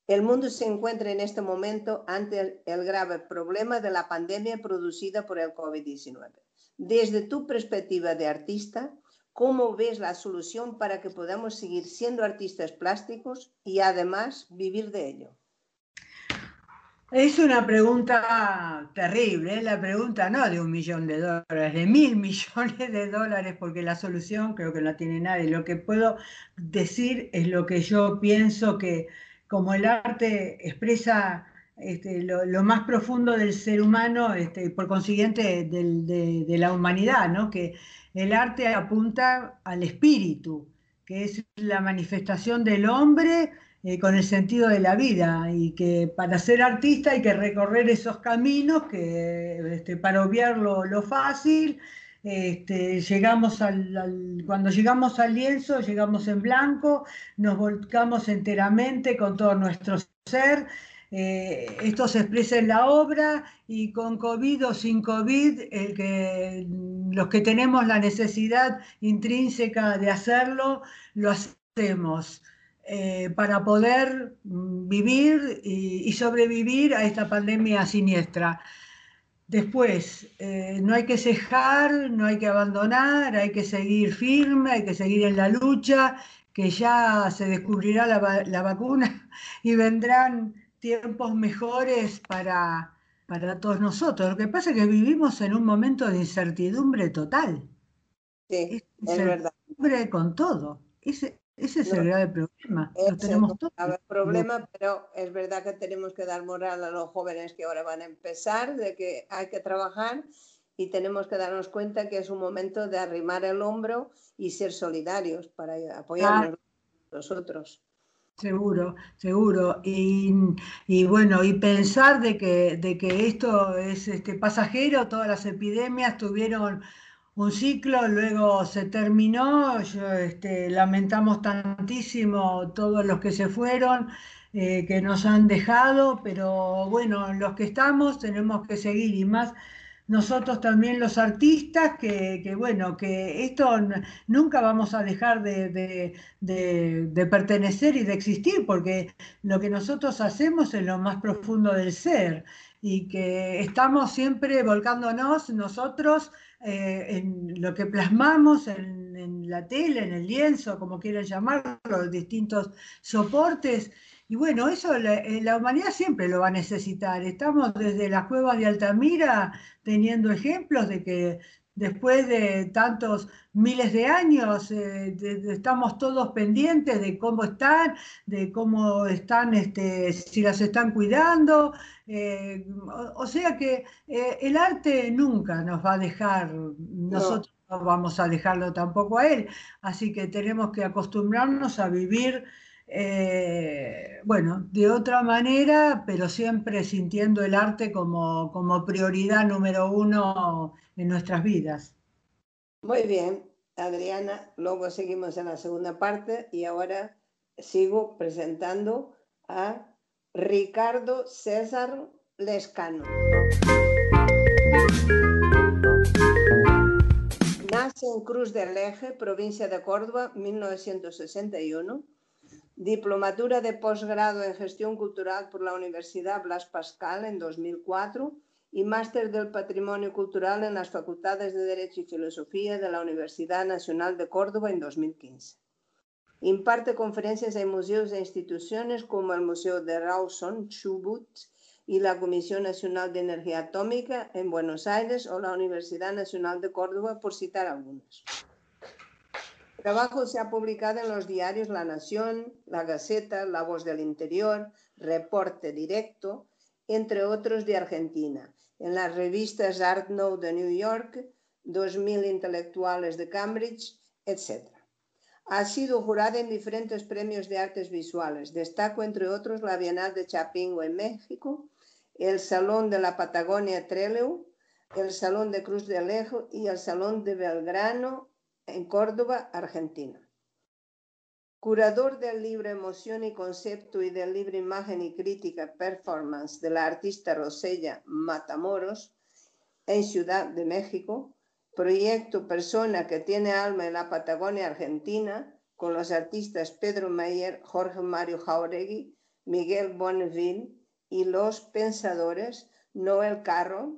El mundo se encuentra en este momento ante el, grave problema de la pandemia producida por el COVID-19. Desde tu perspectiva de artista, ¿cómo ves la solución para que podamos seguir siendo artistas plásticos y además vivir de ello? Es una pregunta terrible, la pregunta no de un millón de dólares, de mil millones de dólares, porque la solución creo que no tiene nadie. Lo que puedo decir es lo que yo pienso que como el arte expresa este, lo, más profundo del ser humano, este, por consiguiente de, de, la humanidad, ¿no? que el arte apunta al espíritu, que es la manifestación del hombre eh, con el sentido de la vida y que para ser artista hay que recorrer esos caminos que este, para obviar lo, fácil, este, llegamos al, cuando llegamos al lienzo, llegamos en blanco, nos volcamos enteramente con todo nuestro ser. Eh, esto se expresa en la obra y con COVID o sin COVID, los que tenemos la necesidad intrínseca de hacerlo, lo hacemos. Eh, para poder mm, vivir y, sobrevivir a esta pandemia siniestra. Después, eh, no hay que cejar, no hay que abandonar, hay que seguir firme, hay que seguir en la lucha, que ya se descubrirá la, la vacuna y vendrán tiempos mejores para, para todos nosotros. Lo que pasa es que vivimos en un momento de incertidumbre total. Sí, es, verdad. con todo. Ese, ese es el problema. Lo tenemos todo. problema, pero es verdad que tenemos que dar moral a los jóvenes que ahora van a empezar, de que hay que trabajar y tenemos que darnos cuenta que es un momento de arrimar el hombro y ser solidarios para apoyarnos ah. nosotros. Seguro, seguro. Y, y, bueno, y pensar de que, de que esto es este, pasajero, todas las epidemias tuvieron un ciclo, luego se terminó, este, lamentamos tantísimo todos los que se fueron, eh, que nos han dejado, pero bueno, los que estamos tenemos que seguir y más nosotros también los artistas, que, bueno, que esto nunca vamos a dejar de, de, pertenecer y de existir, porque lo que nosotros hacemos es lo más profundo del ser y que estamos siempre volcándonos nosotros eh, en lo que plasmamos en, la tele, en el lienzo, como quieran llamarlo, distintos soportes. Y bueno, eso la, eh, la, humanidad siempre lo va a necesitar. Estamos desde las cuevas de Altamira teniendo ejemplos de que después de tantos miles de años, eh, estamos todos pendientes de cómo están, de cómo están, este, si las están cuidando. Eh, o, sea que eh, el arte nunca nos va a dejar, nosotros no vamos a dejarlo tampoco a él, así que tenemos que acostumbrarnos a vivir eh, bueno, de otra manera, pero siempre sintiendo el arte como, como prioridad número uno en nuestras vidas. Muy bien, Adriana. Luego seguimos en la segunda parte y ahora sigo presentando a Ricardo César Lescano. Nace en Cruz del Eje, provincia de Córdoba, 1961 Diplomatura de posgrado en Gestión Cultural por la Universidad Blas Pascal en 2004 y Máster del Patrimonio Cultural en las Facultades de Derecho y Filosofía de la Universidad Nacional de Córdoba en 2015. Imparte conferencias en museos e instituciones como el Museo de Rawson, Chubut, y la Comisión Nacional de Energía Atómica en Buenos Aires o la Universidad Nacional de Córdoba, por citar algunas trabajo se ha publicado en los diarios La Nación, La Gaceta, La Voz del Interior, Reporte Directo, entre otros de Argentina, en las revistas Art Now de New York, 2000 Intelectuales de Cambridge, etc. Ha sido jurada en diferentes premios de artes visuales. Destaco, entre otros, la Bienal de Chapingo en México, el Salón de la Patagonia Trelew, el Salón de Cruz de Alejo y el Salón de Belgrano en Córdoba, Argentina. Curador del libro Emoción y Concepto y del libro Imagen y Crítica Performance de la artista Rosella Matamoros en Ciudad de México, proyecto Persona que tiene alma en la Patagonia Argentina con los artistas Pedro Mayer, Jorge Mario Jauregui, Miguel Bonneville y los pensadores Noel Carro,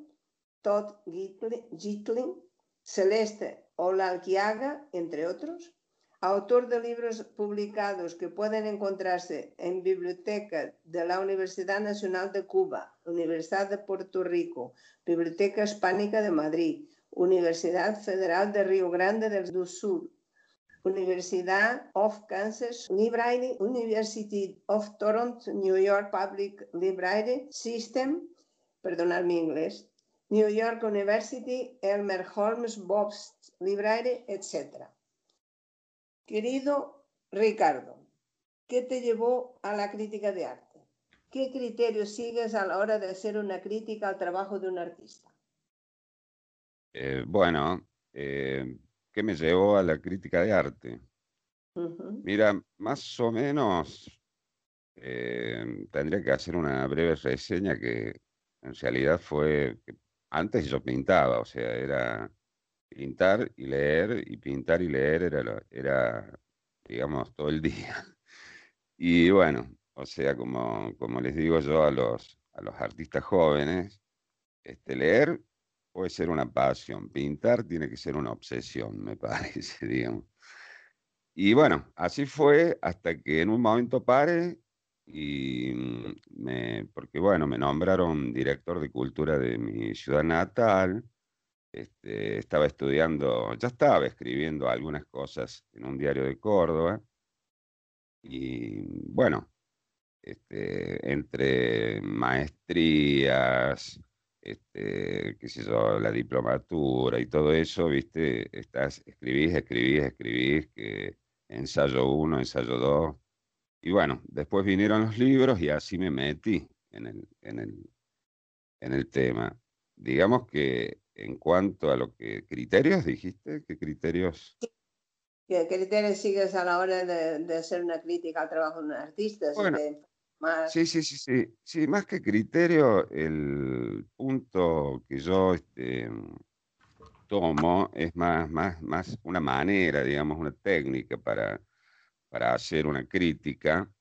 Todd Gitling, Celeste Olalquiaga, entre otros, autor de libros publicados que pueden encontrarse en Biblioteca de la Universidad Nacional de Cuba, Universidad de Puerto Rico, Biblioteca Hispánica de Madrid, Universidad Federal de Río Grande del Sur, Universidad of Kansas Library, University of Toronto, New York Public Library System, perdonar mi inglés, New York University, Elmer Holmes, Bob's Library, etc. Querido Ricardo, ¿qué te llevó a la crítica de arte? ¿Qué criterios sigues a la hora de hacer una crítica al trabajo de un artista? Eh, bueno, eh, ¿qué me llevó a la crítica de arte? Mira, más o menos eh, tendría que hacer una breve reseña que en realidad fue antes yo pintaba, o sea, era pintar y leer, y pintar y leer era, era digamos, todo el día. Y bueno, o sea, como, como les digo yo a los, a los artistas jóvenes, este, leer puede ser una pasión, pintar tiene que ser una obsesión, me parece, digamos. Y bueno, así fue hasta que en un momento pare y mm, me, porque bueno, me nombraron director de cultura de mi ciudad natal, este, estaba estudiando, ya estaba escribiendo algunas cosas en un diario de Córdoba, y bueno, este, entre maestrías, este, qué sé yo, la diplomatura y todo eso, viste, estás, escribís, escribís, escribís, que ensayo uno, ensayo dos, y bueno, después vinieron los libros y así me metí en el, en el, en el tema. Digamos que en cuanto a lo que criterios dijiste, ¿qué criterios? ¿Qué criterios sigues a la hora de, hacer una crítica al trabajo de un artista? Sí, sí, sí, sí, sí. Más que criterio, el punto que yo este, tomo es más, más, más una manera, digamos, una técnica para para hacer una crítica,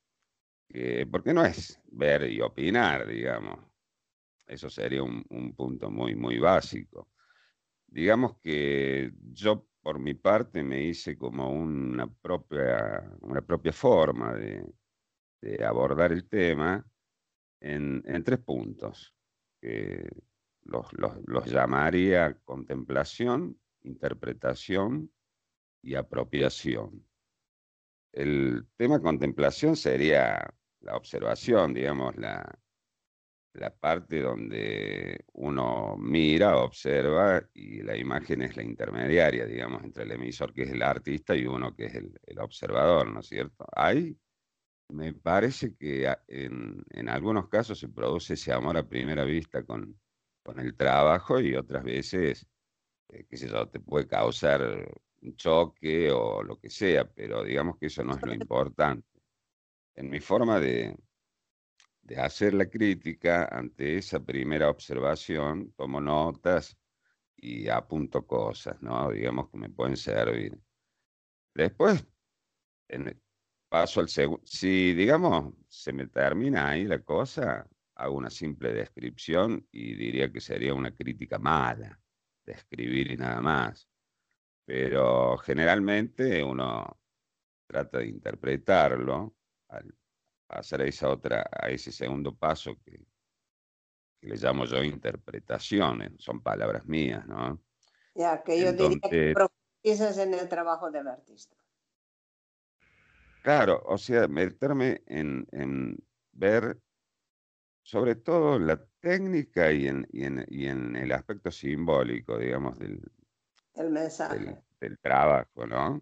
porque no es ver y opinar, digamos. Eso sería un, punto muy, muy básico. Digamos que yo, por mi parte, me hice como una propia, una propia forma de, abordar el tema en, tres puntos. que los, los, llamaría contemplación, interpretación y apropiación. El tema contemplación sería la observación, digamos, la, la parte donde uno mira, observa y la imagen es la intermediaria, digamos, entre el emisor que es el artista y uno que es el, observador, ¿no es cierto? Ahí me parece que en, en, algunos casos se produce ese amor a primera vista con, con el trabajo y otras veces, eh, qué sé yo, te puede causar un choque o lo que sea, pero digamos que eso no es lo importante. En mi forma de, de hacer la crítica ante esa primera observación, tomo notas y apunto cosas, ¿no? Digamos que me pueden servir. Después, paso al segundo. Si, digamos, se me termina ahí la cosa, hago una simple descripción y diría que sería una crítica mala, describir y nada más. Pero generalmente uno trata de interpretarlo al hacer esa otra, a ese segundo paso que, le llamo yo interpretaciones, son palabras mías, ¿no? Ya, que yo diría que profundizas en el trabajo del artista. Claro, o sea, meterme en, en ver sobre todo la técnica y en, y en, y en el aspecto simbólico, digamos, del, el mensaje. Del, del, trabajo, ¿no?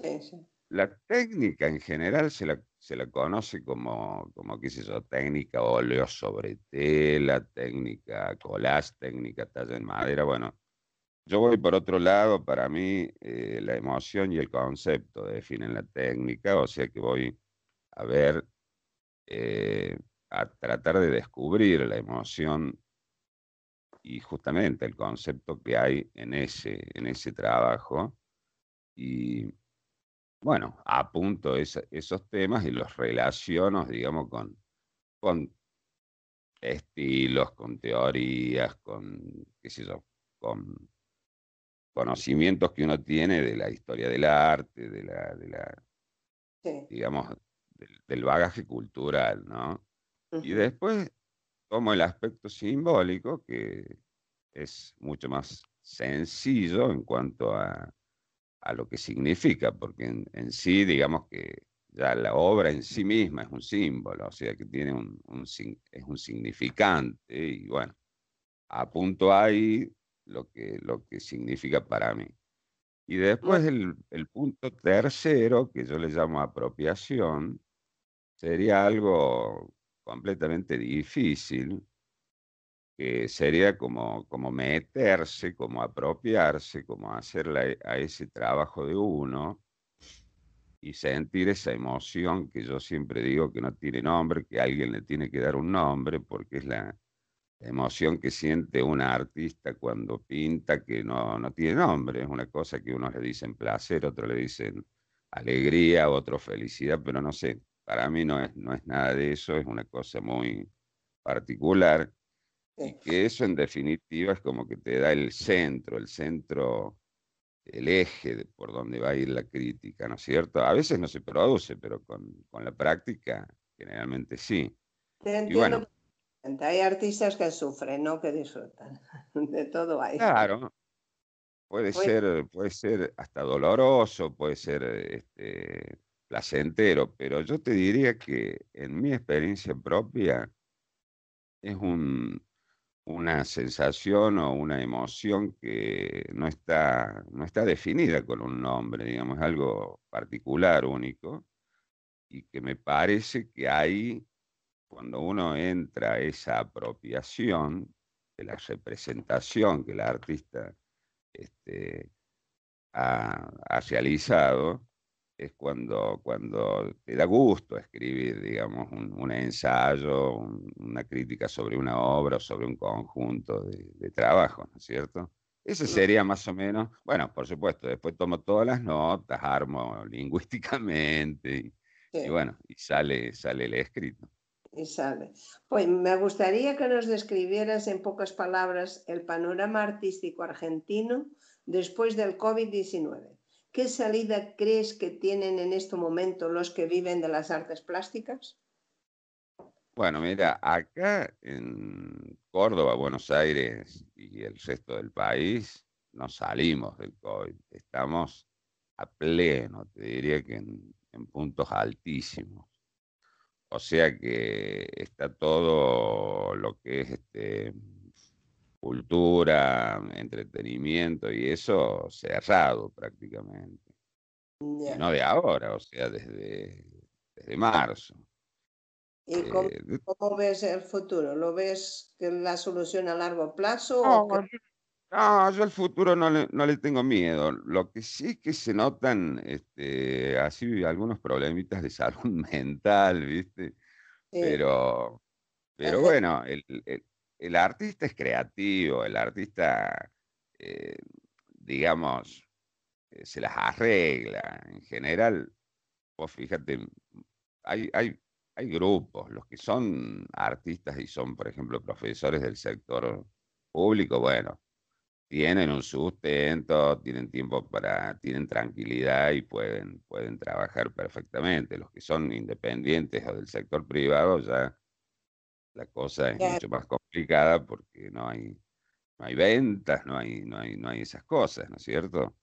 Sí, sí. La técnica en general se la se la conoce como, como qué sé yo, técnica óleo sobre tela, técnica collage, técnica talla en madera. Bueno, yo voy por otro lado, para mí eh, la emoción y el concepto definen la técnica, o sea que voy a ver, eh, a tratar de descubrir la emoción y justamente el concepto que hay en ese, en ese trabajo. Y, bueno, apunto esos temas y los relaciono, digamos, con, con estilos, con teorías, con, qué sé yo, con conocimientos que uno tiene de la historia del arte, de la, de la digamos, del, bagaje cultural, ¿no? Y después tomo el aspecto simbólico, que es mucho más sencillo en cuanto a a lo que significa, porque en, sí, digamos que ya la obra en sí misma es un símbolo, o sea que tiene un, es un significante, y bueno, apunto ahí lo que, lo que significa para mí. Y después el, el punto tercero, que yo le llamo apropiación, sería algo completamente difícil, que sería como, como meterse, como apropiarse, como hacerle a ese trabajo de uno y sentir esa emoción que yo siempre digo que no tiene nombre, que alguien le tiene que dar un nombre, porque es la, emoción que siente un artista cuando pinta que no, no tiene nombre, es una cosa que uno le dicen placer, otro le dicen alegría, otro felicidad, pero no sé, para mí no es, no es nada de eso, es una cosa muy particular y que eso en definitiva es como que te da el centro, el centro, el eje por donde va a ir la crítica, ¿no es cierto? A veces no se produce, pero con, la práctica generalmente sí. Te entiendo. Hay artistas que sufren, no que disfrutan. De todo hay. Claro. Puede pues ser, puede ser hasta doloroso, puede ser este, placentero, pero yo te diría que en mi experiencia propia es un, una sensación o una emoción que no está, no está definida con un nombre, digamos, algo particular, único, y que me parece que ahí, cuando uno entra a esa apropiación de la representación que el artista este, ha, ha realizado, es cuando, cuando te da gusto escribir, digamos, un, ensayo, una crítica sobre una obra o sobre un conjunto de, de trabajos, ¿no es cierto? Ese sería más o menos, bueno, por supuesto, después tomo todas las notas, armo lingüísticamente y, bueno, y sale, sale el escrito. Y sale. Pues me gustaría que nos describieras en pocas palabras el panorama artístico argentino después del COVID-19. ¿Qué salida crees que tienen en este momento los que viven de las artes plásticas? Bueno, mira, acá en Córdoba, Buenos Aires y el resto del país, no salimos del COVID, estamos a pleno, te diría que en, puntos altísimos. O sea que está todo lo que es este, cultura, entretenimiento y eso cerrado prácticamente. No de ahora, o sea, desde, desde marzo. ¿Y eh, cómo, ves el futuro? ¿Lo ves que la solución a largo plazo? No, yo al futuro no le, no le, tengo miedo. Lo que sí es que se notan este, así algunos problemitas de salud mental, ¿viste? Pero, pero bueno, el, el, artista es creativo, el artista, eh, digamos, eh, se las arregla. En general, vos fíjate, hay, hay, hay grupos, los que son artistas y son, por ejemplo, profesores del sector público, bueno tienen un sustento, tienen tiempo para, tienen tranquilidad y pueden, pueden trabajar perfectamente. Los que son independientes o del sector privado ya la cosa es mucho más complicada porque no hay, no hay ventas, no hay, no hay, no hay esas cosas, ¿no es cierto?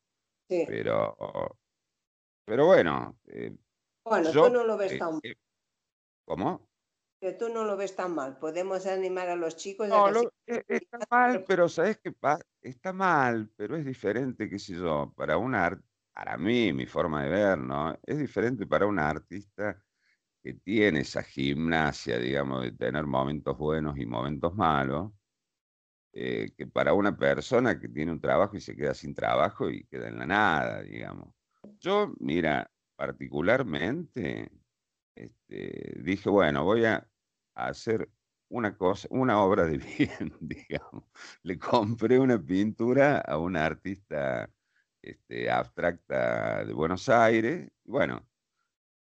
Sí. Pero, pero bueno. Eh, bueno, tú no lo ves eh, tan eh, ¿Cómo? Que tú no lo ves tan mal. Podemos animar a los chicos. No, e, está mal, pero ¿sabes qué pasa? Está mal, pero es diferente, qué sé yo, para un para mí, mi forma de ver, ¿no? Es diferente para un artista que tiene esa gimnasia, digamos, de tener momentos buenos y momentos malos, eh, que para una persona que tiene un trabajo y se queda sin trabajo y queda en la nada, digamos. Yo, mira, particularmente, este, dije, bueno, voy a hacer una cosa, una obra de bien, digamos. Le compré una pintura a una artista este, abstracta de Buenos Aires, bueno,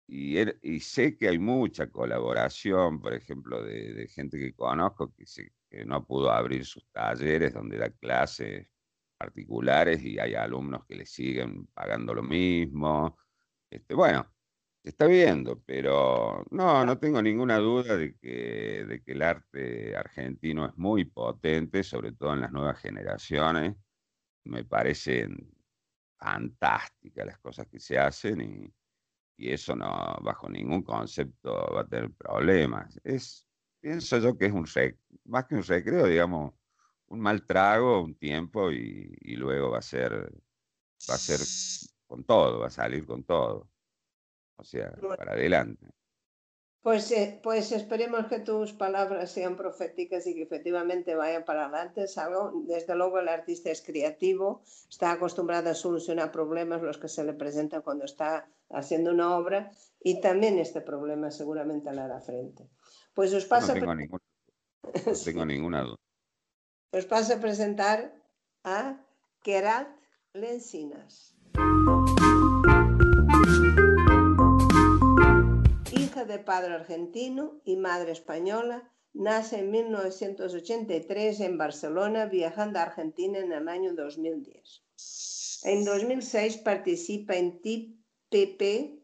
y, sé que hay mucha colaboración, por ejemplo, de, gente que conozco que, que no pudo abrir sus talleres donde da clases particulares y hay alumnos que le siguen pagando lo mismo. Este, bueno, se está viendo, pero no, no tengo ninguna duda de que, de que el arte argentino es muy potente, sobre todo en las nuevas generaciones. Me parecen fantásticas las cosas que se hacen y, y eso no, bajo ningún concepto va a tener problemas. Es, pienso yo que es un más que un recreo, digamos, un mal trago, un tiempo y, y luego va a ser, va a ser con todo, va a salir con todo o sea, para adelante. Pues, eh, pues esperemos que tus palabras sean proféticas y que efectivamente vayan para adelante. desde luego el artista es creativo, está acostumbrado a solucionar problemas los que se le presentan cuando está haciendo una obra y también este problema seguramente le hará frente. Pues os paso no tengo, no tengo ninguna duda. Os paso a presentar a Kerat Lencinas. De padre argentino y madre española, nace en 1983 en Barcelona, viajando a Argentina en el año 2010. En 2006 participa en TPP,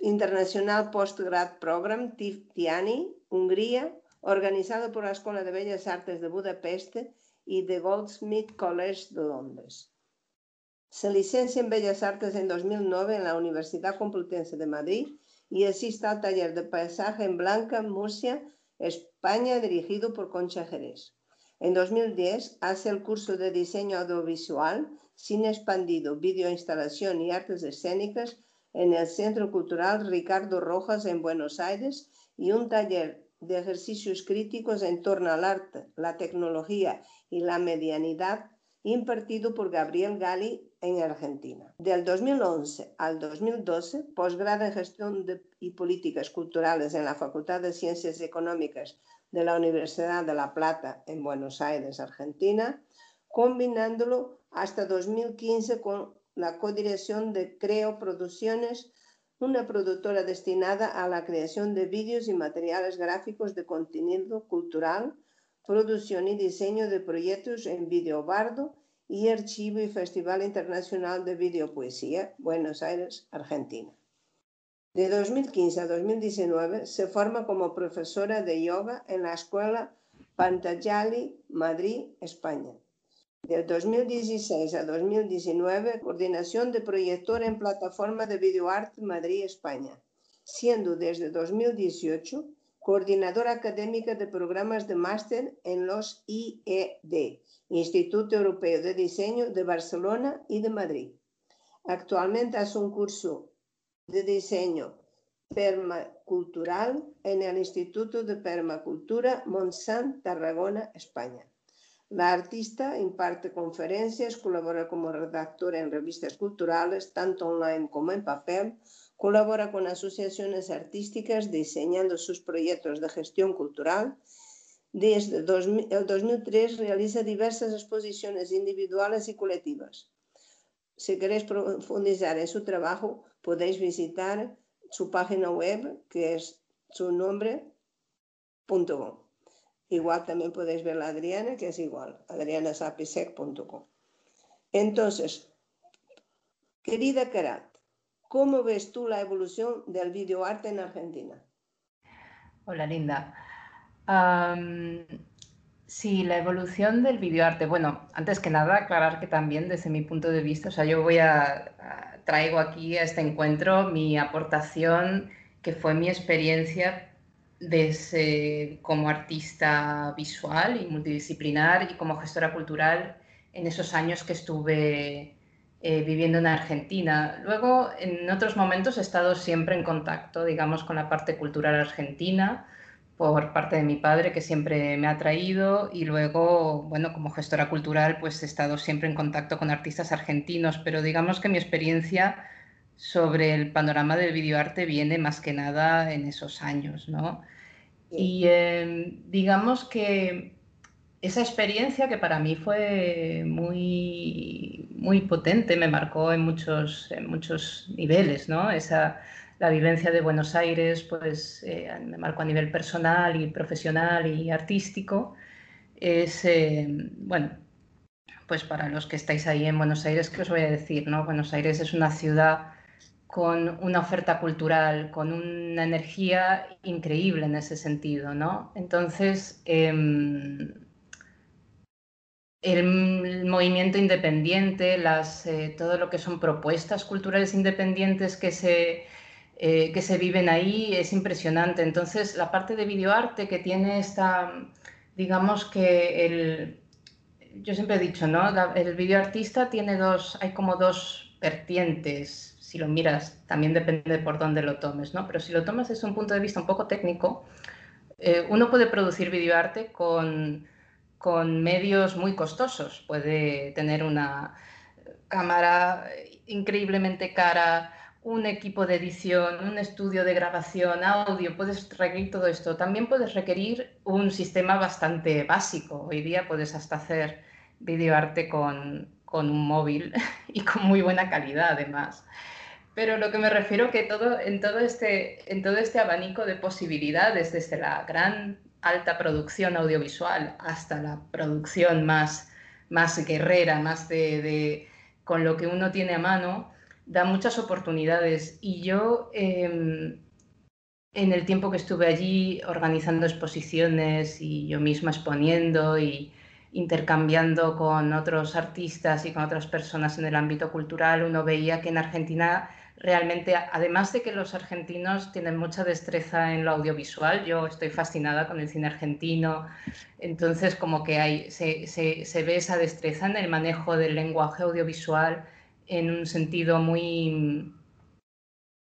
International Postgrad Program, TIANI, Hungría, organizado por la Escuela de Bellas Artes de Budapest y The Goldsmith College de Londres. Se licencia en Bellas Artes en 2009 en la Universidad Complutense de Madrid y asiste al taller de paisaje en Blanca, Murcia, España, dirigido por Concha Jerez. En 2010 hace el curso de diseño audiovisual, cine expandido, videoinstalación y artes escénicas en el Centro Cultural Ricardo Rojas en Buenos Aires y un taller de ejercicios críticos en torno al arte, la tecnología y la medianidad impartido por Gabriel Gali en Argentina. Del 2011 al 2012, posgrado en Gestión y Políticas Culturales en la Facultad de Ciencias Económicas de la Universidad de La Plata en Buenos Aires, Argentina, combinándolo hasta 2015 con la codirección de Creo Producciones, una productora destinada a la creación de vídeos y materiales gráficos de contenido cultural, producción y diseño de proyectos en Video Bardo y Archivo y Festival Internacional de Videopoesía, Buenos Aires, Argentina. De 2015 a 2019 se forma como profesora de yoga en la Escuela Pantajali, Madrid, España. Del 2016 a 2019, coordinación de proyector en plataforma de videoarte Madrid, España, siendo desde 2018 coordinadora académica de programas de máster en los IED, Instituto Europeo de Diseño de Barcelona y de Madrid. Actualmente hace un curso de diseño permacultural en el Instituto de Permacultura Montsant, Tarragona, España. La artista imparte conferencias, colabora como redactora en revistas culturales, tanto online como en papel, colabora con asociaciones artísticas diseñando sus proyectos de gestión cultural. Desde el 2003 realiza diversas exposiciones individuales y colectivas. Si queréis profundizar en su trabajo, podéis visitar su página web, que es su nombre.com. Igual también podéis ver la Adriana, que es igual, adrianasapisec.com. Entonces, querida Karat, ¿cómo ves tú la evolución del videoarte en Argentina? Hola, Linda. sí, la evolución del videoarte. Bueno, antes que nada, aclarar que también desde mi punto de vista, o sea, yo a traigo aquí a este encuentro mi aportación, que fue mi experiencia desde, como artista visual y multidisciplinar y como gestora cultural en esos años que estuve eh, viviendo en Argentina. Luego, en otros momentos he estado siempre en contacto, digamos, con la parte cultural argentina por parte de mi padre, que siempre me ha traído, y luego, bueno, como gestora cultural, pues he estado siempre en contacto con artistas argentinos, pero digamos que mi experiencia sobre el panorama del videoarte viene más que nada en esos años, ¿no? Y em, digamos que esa experiencia que para mí fue muy, muy potente, me marcó en muchos, en muchos niveles, ¿no? Esa, la vivencia de Buenos Aires pues, eh, me marcó a nivel personal y profesional y artístico. Es, eh, bueno, pues para los que estáis ahí en Buenos Aires, ¿qué os voy a decir? No? Buenos Aires es una ciudad con una oferta cultural, con una energía increíble en ese sentido, ¿no? Entonces, em, el movimiento independiente, las, eh, todo lo que son propuestas culturales independientes que se eh, que se viven ahí es impresionante. Entonces, la parte de videoarte que tiene esta, digamos que el, yo siempre he dicho, ¿no? el videoartista tiene dos, hay como dos vertientes, si lo miras, también depende por dónde lo tomes, ¿no? Pero si lo tomas desde un punto de vista un poco técnico, eh, uno puede producir videoarte con, con medios muy costosos. Puede tener una cámara increíblemente cara, un equipo de edición, un estudio de grabación, audio, puedes requerir todo esto. También puedes requerir un sistema bastante básico. Hoy día puedes hasta hacer videoarte con, con un móvil y con muy buena calidad además. Pero lo que me refiero que todo, en, todo este, en todo este abanico de posibilidades, desde la gran alta producción audiovisual hasta la producción más, más guerrera, más de, con lo que uno tiene a mano, da muchas oportunidades. Y yo, em, en el tiempo que estuve allí organizando exposiciones y yo misma exponiendo y intercambiando con otros artistas y con otras personas en el ámbito cultural, uno veía que en Argentina realmente, además de que los argentinos tienen mucha destreza en lo audiovisual, yo estoy fascinada con el cine argentino, entonces como que hay, se, se ve esa destreza en el manejo del lenguaje audiovisual, en un sentido muy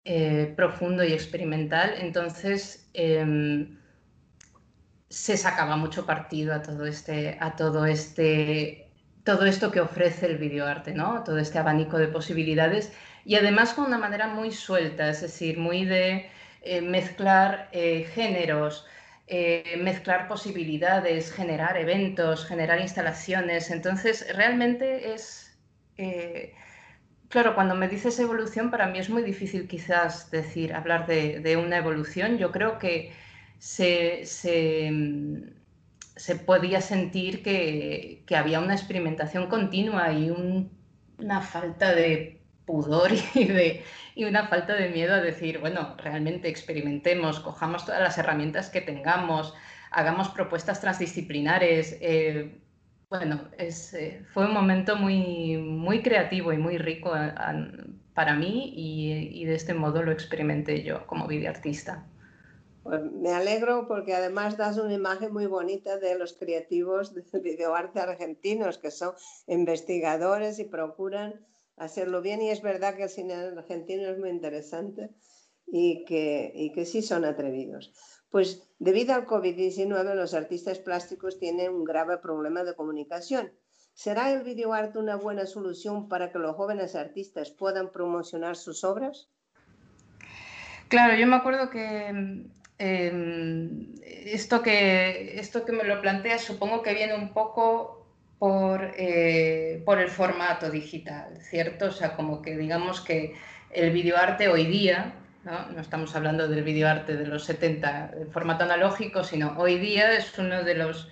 eh, profundo y experimental, entonces em, se sacaba mucho partido a todo este, a todo este, todo esto que ofrece el videoarte, ¿no? Todo este abanico de posibilidades y además con una manera muy suelta, es decir, muy de eh, mezclar eh, géneros, mezclar posibilidades, generar eventos, generar instalaciones. Entonces, realmente es Claro, cuando me dices evolución, para mí es muy difícil quizás decir, hablar de, una evolución. Yo creo que se, podía sentir que, había una experimentación continua y una falta de pudor y, de, una falta de miedo a decir, bueno, realmente experimentemos, cojamos todas las herramientas que tengamos, hagamos propuestas transdisciplinares. Eh, bueno, es, eh, fue un momento muy, muy creativo y muy rico para mí y, de este modo lo experimenté yo como videoartista. Pues me alegro porque además das una imagen muy bonita de los creativos del videoarte argentinos, que son investigadores y procuran hacerlo bien. Y es verdad que el cine argentino es muy interesante y que, y que sí son atrevidos. Pues debido al COVID-19 los artistas plásticos tienen un grave problema de comunicación. ¿Será el videoarte una buena solución para que los jóvenes artistas puedan promocionar sus obras? Claro, yo me acuerdo que em, esto, que esto que me lo planteas supongo que viene un poco por, eh, por el formato digital, ¿cierto? O sea, como que digamos que el videoarte hoy día ¿no? estamos hablando del videoarte de los 70 en formato analógico, sino hoy día es uno de los,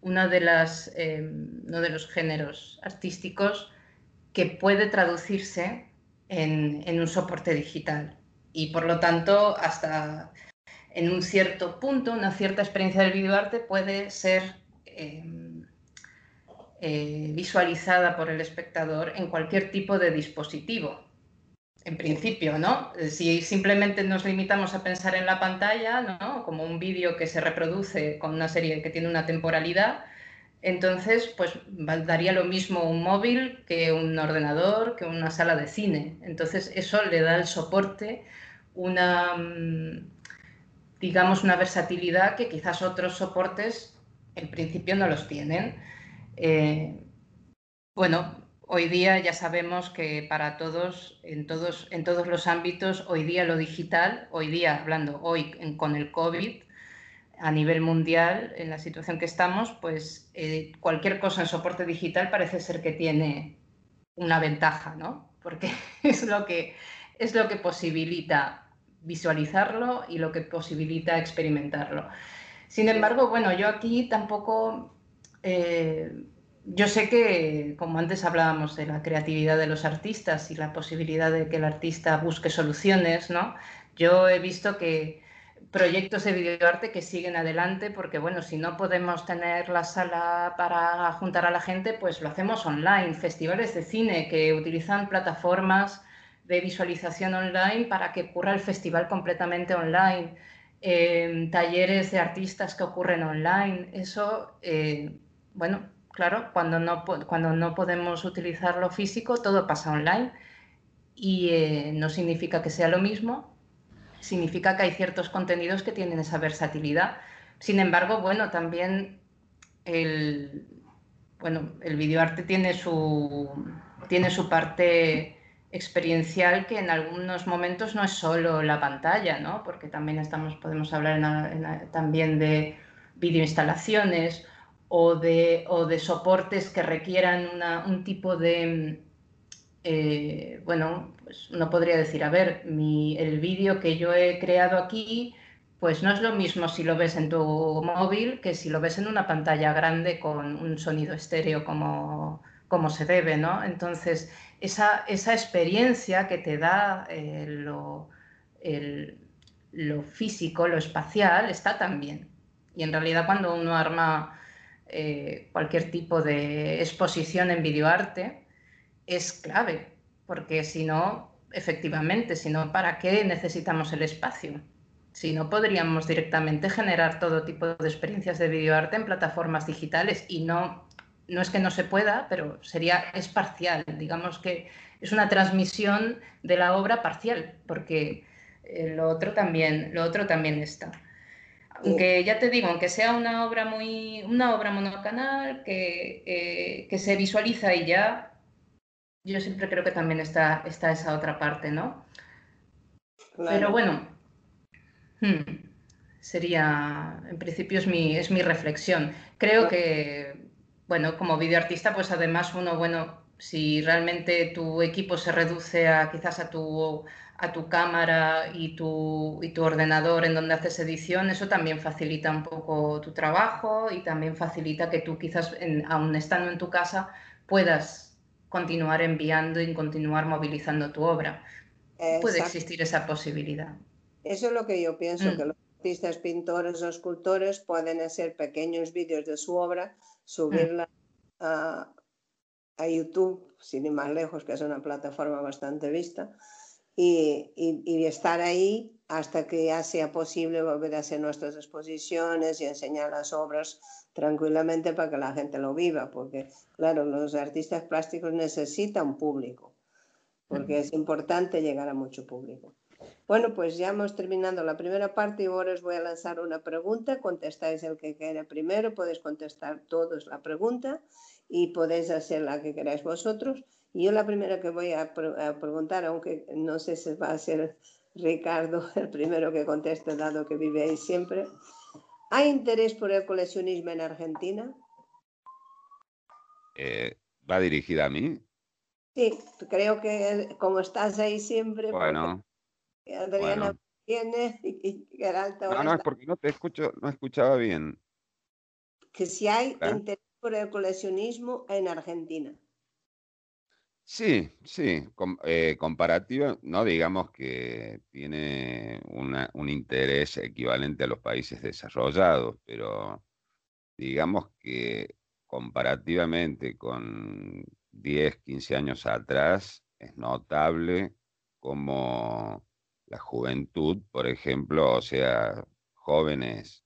una de las, eh, uno de los géneros artísticos que puede traducirse en, en, un soporte digital. Y por lo tanto, hasta en un cierto punto, una cierta experiencia del videoarte puede ser eh, eh, visualizada por el espectador en cualquier tipo de dispositivo en principio, ¿no? Si simplemente nos limitamos a pensar en la pantalla, ¿no? Como un vídeo que se reproduce con una serie que tiene una temporalidad, entonces, pues daría lo mismo un móvil que un ordenador, que una sala de cine. Entonces, eso le da al soporte una, mm, digamos, una versatilidad que quizás otros soportes en principio no los tienen. Eh, bueno, Hoy día ya sabemos que para todos, en todos, en todos los ámbitos, hoy día lo digital, hoy día hablando hoy con el COVID, a nivel mundial, en la situación que estamos, pues eh, cualquier cosa en soporte digital parece ser que tiene una ventaja, ¿no? Porque es lo que, es lo que posibilita visualizarlo y lo que posibilita experimentarlo. Sin embargo, bueno, yo aquí tampoco eh, yo sé que, como antes hablábamos de la creatividad de los artistas y la posibilidad de que el artista busque soluciones, ¿no? Yo he visto que proyectos de videoarte que siguen adelante porque, bueno, si no podemos tener la sala para juntar a la gente, pues lo hacemos online. Festivales de cine que utilizan plataformas de visualización online para que ocurra el festival completamente online. Eh, talleres de artistas que ocurren online. Eso, eh, bueno, Claro, cuando no, cuando no podemos utilizar lo físico, todo pasa online y eh, no significa que sea lo mismo, significa que hay ciertos contenidos que tienen esa versatilidad. Sin embargo, bueno, también el, bueno, el videoarte tiene su, tiene su parte experiencial que en algunos momentos no es solo la pantalla, ¿no? porque también estamos, podemos hablar también de videoinstalaciones o de, o de soportes que requieran un tipo de, eh, bueno, pues uno podría decir, a ver, mi, el vídeo que yo he creado aquí, pues no es lo mismo si lo ves en tu móvil que si lo ves en una pantalla grande con un sonido estéreo como, como se debe, ¿no? Entonces, esa, esa experiencia que te da eh, lo, lo físico, lo espacial, está también. Y en realidad cuando uno arma eh, cualquier tipo de exposición en videoarte es clave, porque si no, efectivamente, si no, ¿para qué necesitamos el espacio? Si no, podríamos directamente generar todo tipo de experiencias de videoarte en plataformas digitales y no, no es que no se pueda, pero sería, es parcial, digamos que es una transmisión de la obra parcial, porque eh, lo otro también, lo otro también está. Aunque ya te digo, aunque sea una obra muy, una obra monocanal que, eh, que se visualiza y ya, yo siempre creo que también está, está esa otra parte, ¿no? Pero bueno, hmm, sería, en principio es mi, es mi reflexión. Creo que, bueno, como videoartista, pues además uno, bueno, si realmente tu equipo se reduce a quizás a tu a tu cámara y tu, y tu ordenador en donde haces edición, eso también facilita un poco tu trabajo y también facilita que tú quizás, aún estando en tu casa, puedas continuar enviando y continuar movilizando tu obra. Puede existir esa posibilidad. Eso es lo que yo pienso, mm. que los artistas, pintores o escultores pueden hacer pequeños vídeos de su obra, subirla a, a YouTube, sin ir más lejos, que es una plataforma bastante vista, y, y, estar ahí hasta que ya sea posible volver a hacer nuestras exposiciones y enseñar las obras tranquilamente para que la gente lo viva, porque claro, los artistas plásticos necesitan público, porque es importante llegar a mucho público. Bueno, pues ya hemos terminado la primera parte y ahora os voy a lanzar una pregunta. Contestáis el que quiera primero, podéis contestar todos la pregunta y podéis hacer la que queráis vosotros. Y yo la primera que voy a, preguntar, aunque no sé si va a ser Ricardo el primero que conteste, dado que vive ahí siempre. ¿Hay interés por el coleccionismo en Argentina? Eh, ¿Va dirigida a mí? Sí, creo que como estás ahí siempre. Bueno. Adriana viene y, Geralta. No, no, es porque no te escucho, no escuchaba bien. Que si hay interés por el coleccionismo en Argentina. Sí, sí, eh, comparativa, no digamos que tiene un interés equivalente a los países desarrollados, pero digamos que comparativamente con 10, 15 años atrás, es notable como la juventud, por ejemplo, o sea, jóvenes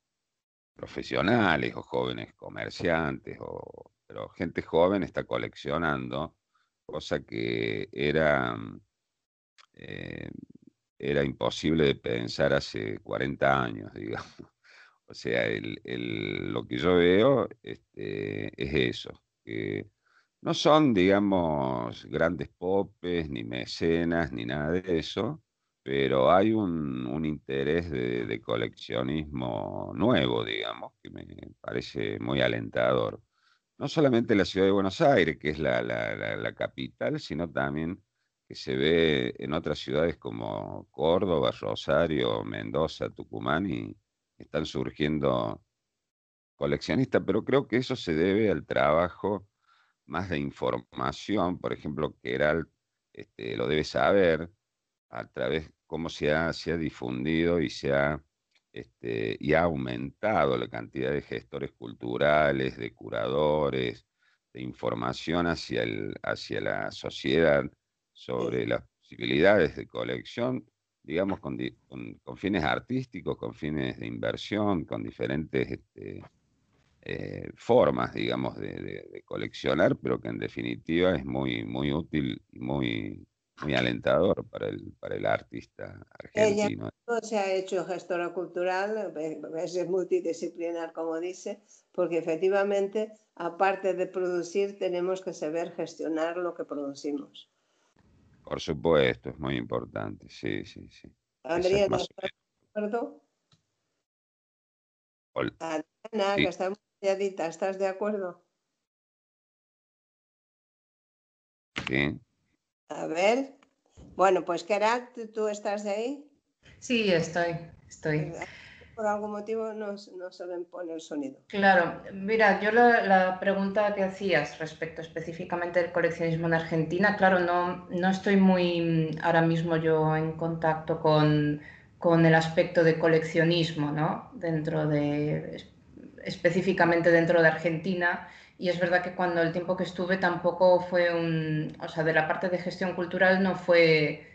profesionales o jóvenes comerciantes, o, pero gente joven está coleccionando, cosa que era, eh, era imposible de pensar hace 40 años, digamos. O sea, lo que yo veo este, es eso, que no son, digamos, grandes popes, ni mecenas, ni nada de eso, pero hay un, interés de, coleccionismo nuevo, digamos, que me parece muy alentador. No solamente en la ciudad de Buenos Aires, que es la, capital, sino también que se ve en otras ciudades como Córdoba, Rosario, Mendoza, Tucumán, y están surgiendo coleccionistas, pero creo que eso se debe al trabajo más de información, por ejemplo, que era, este, lo debe saber, a través cómo se ha, se ha difundido y se ha, este, y ha aumentado la cantidad de gestores culturales, de curadores, de información hacia, el, hacia la sociedad sobre las posibilidades de colección, digamos, con, con, fines artísticos, con fines de inversión, con diferentes este, eh, formas, digamos, de, de, coleccionar, pero que en definitiva es muy, muy útil y muy muy alentador para el, para el artista argentino. Ella no se ha hecho gestora cultural, es multidisciplinar, como dice, porque efectivamente, aparte de producir, tenemos que saber gestionar lo que producimos. Por supuesto, es muy importante, sí, sí, sí. ¿estás de acuerdo? Adriana, que está muy calladita, ¿estás de acuerdo? Sí. A ver. Bueno, pues Kerat, ¿tú estás de ahí? Sí, estoy, estoy. Por algún motivo no, no se pone el sonido. Claro, mira, yo la, pregunta que hacías respecto específicamente del coleccionismo en Argentina, claro, no, no estoy muy ahora mismo yo en contacto con, con el aspecto de coleccionismo, ¿no? Dentro de, específicamente dentro de Argentina y es verdad que cuando el tiempo que estuve tampoco fue un, o sea, de la parte de gestión cultural no fue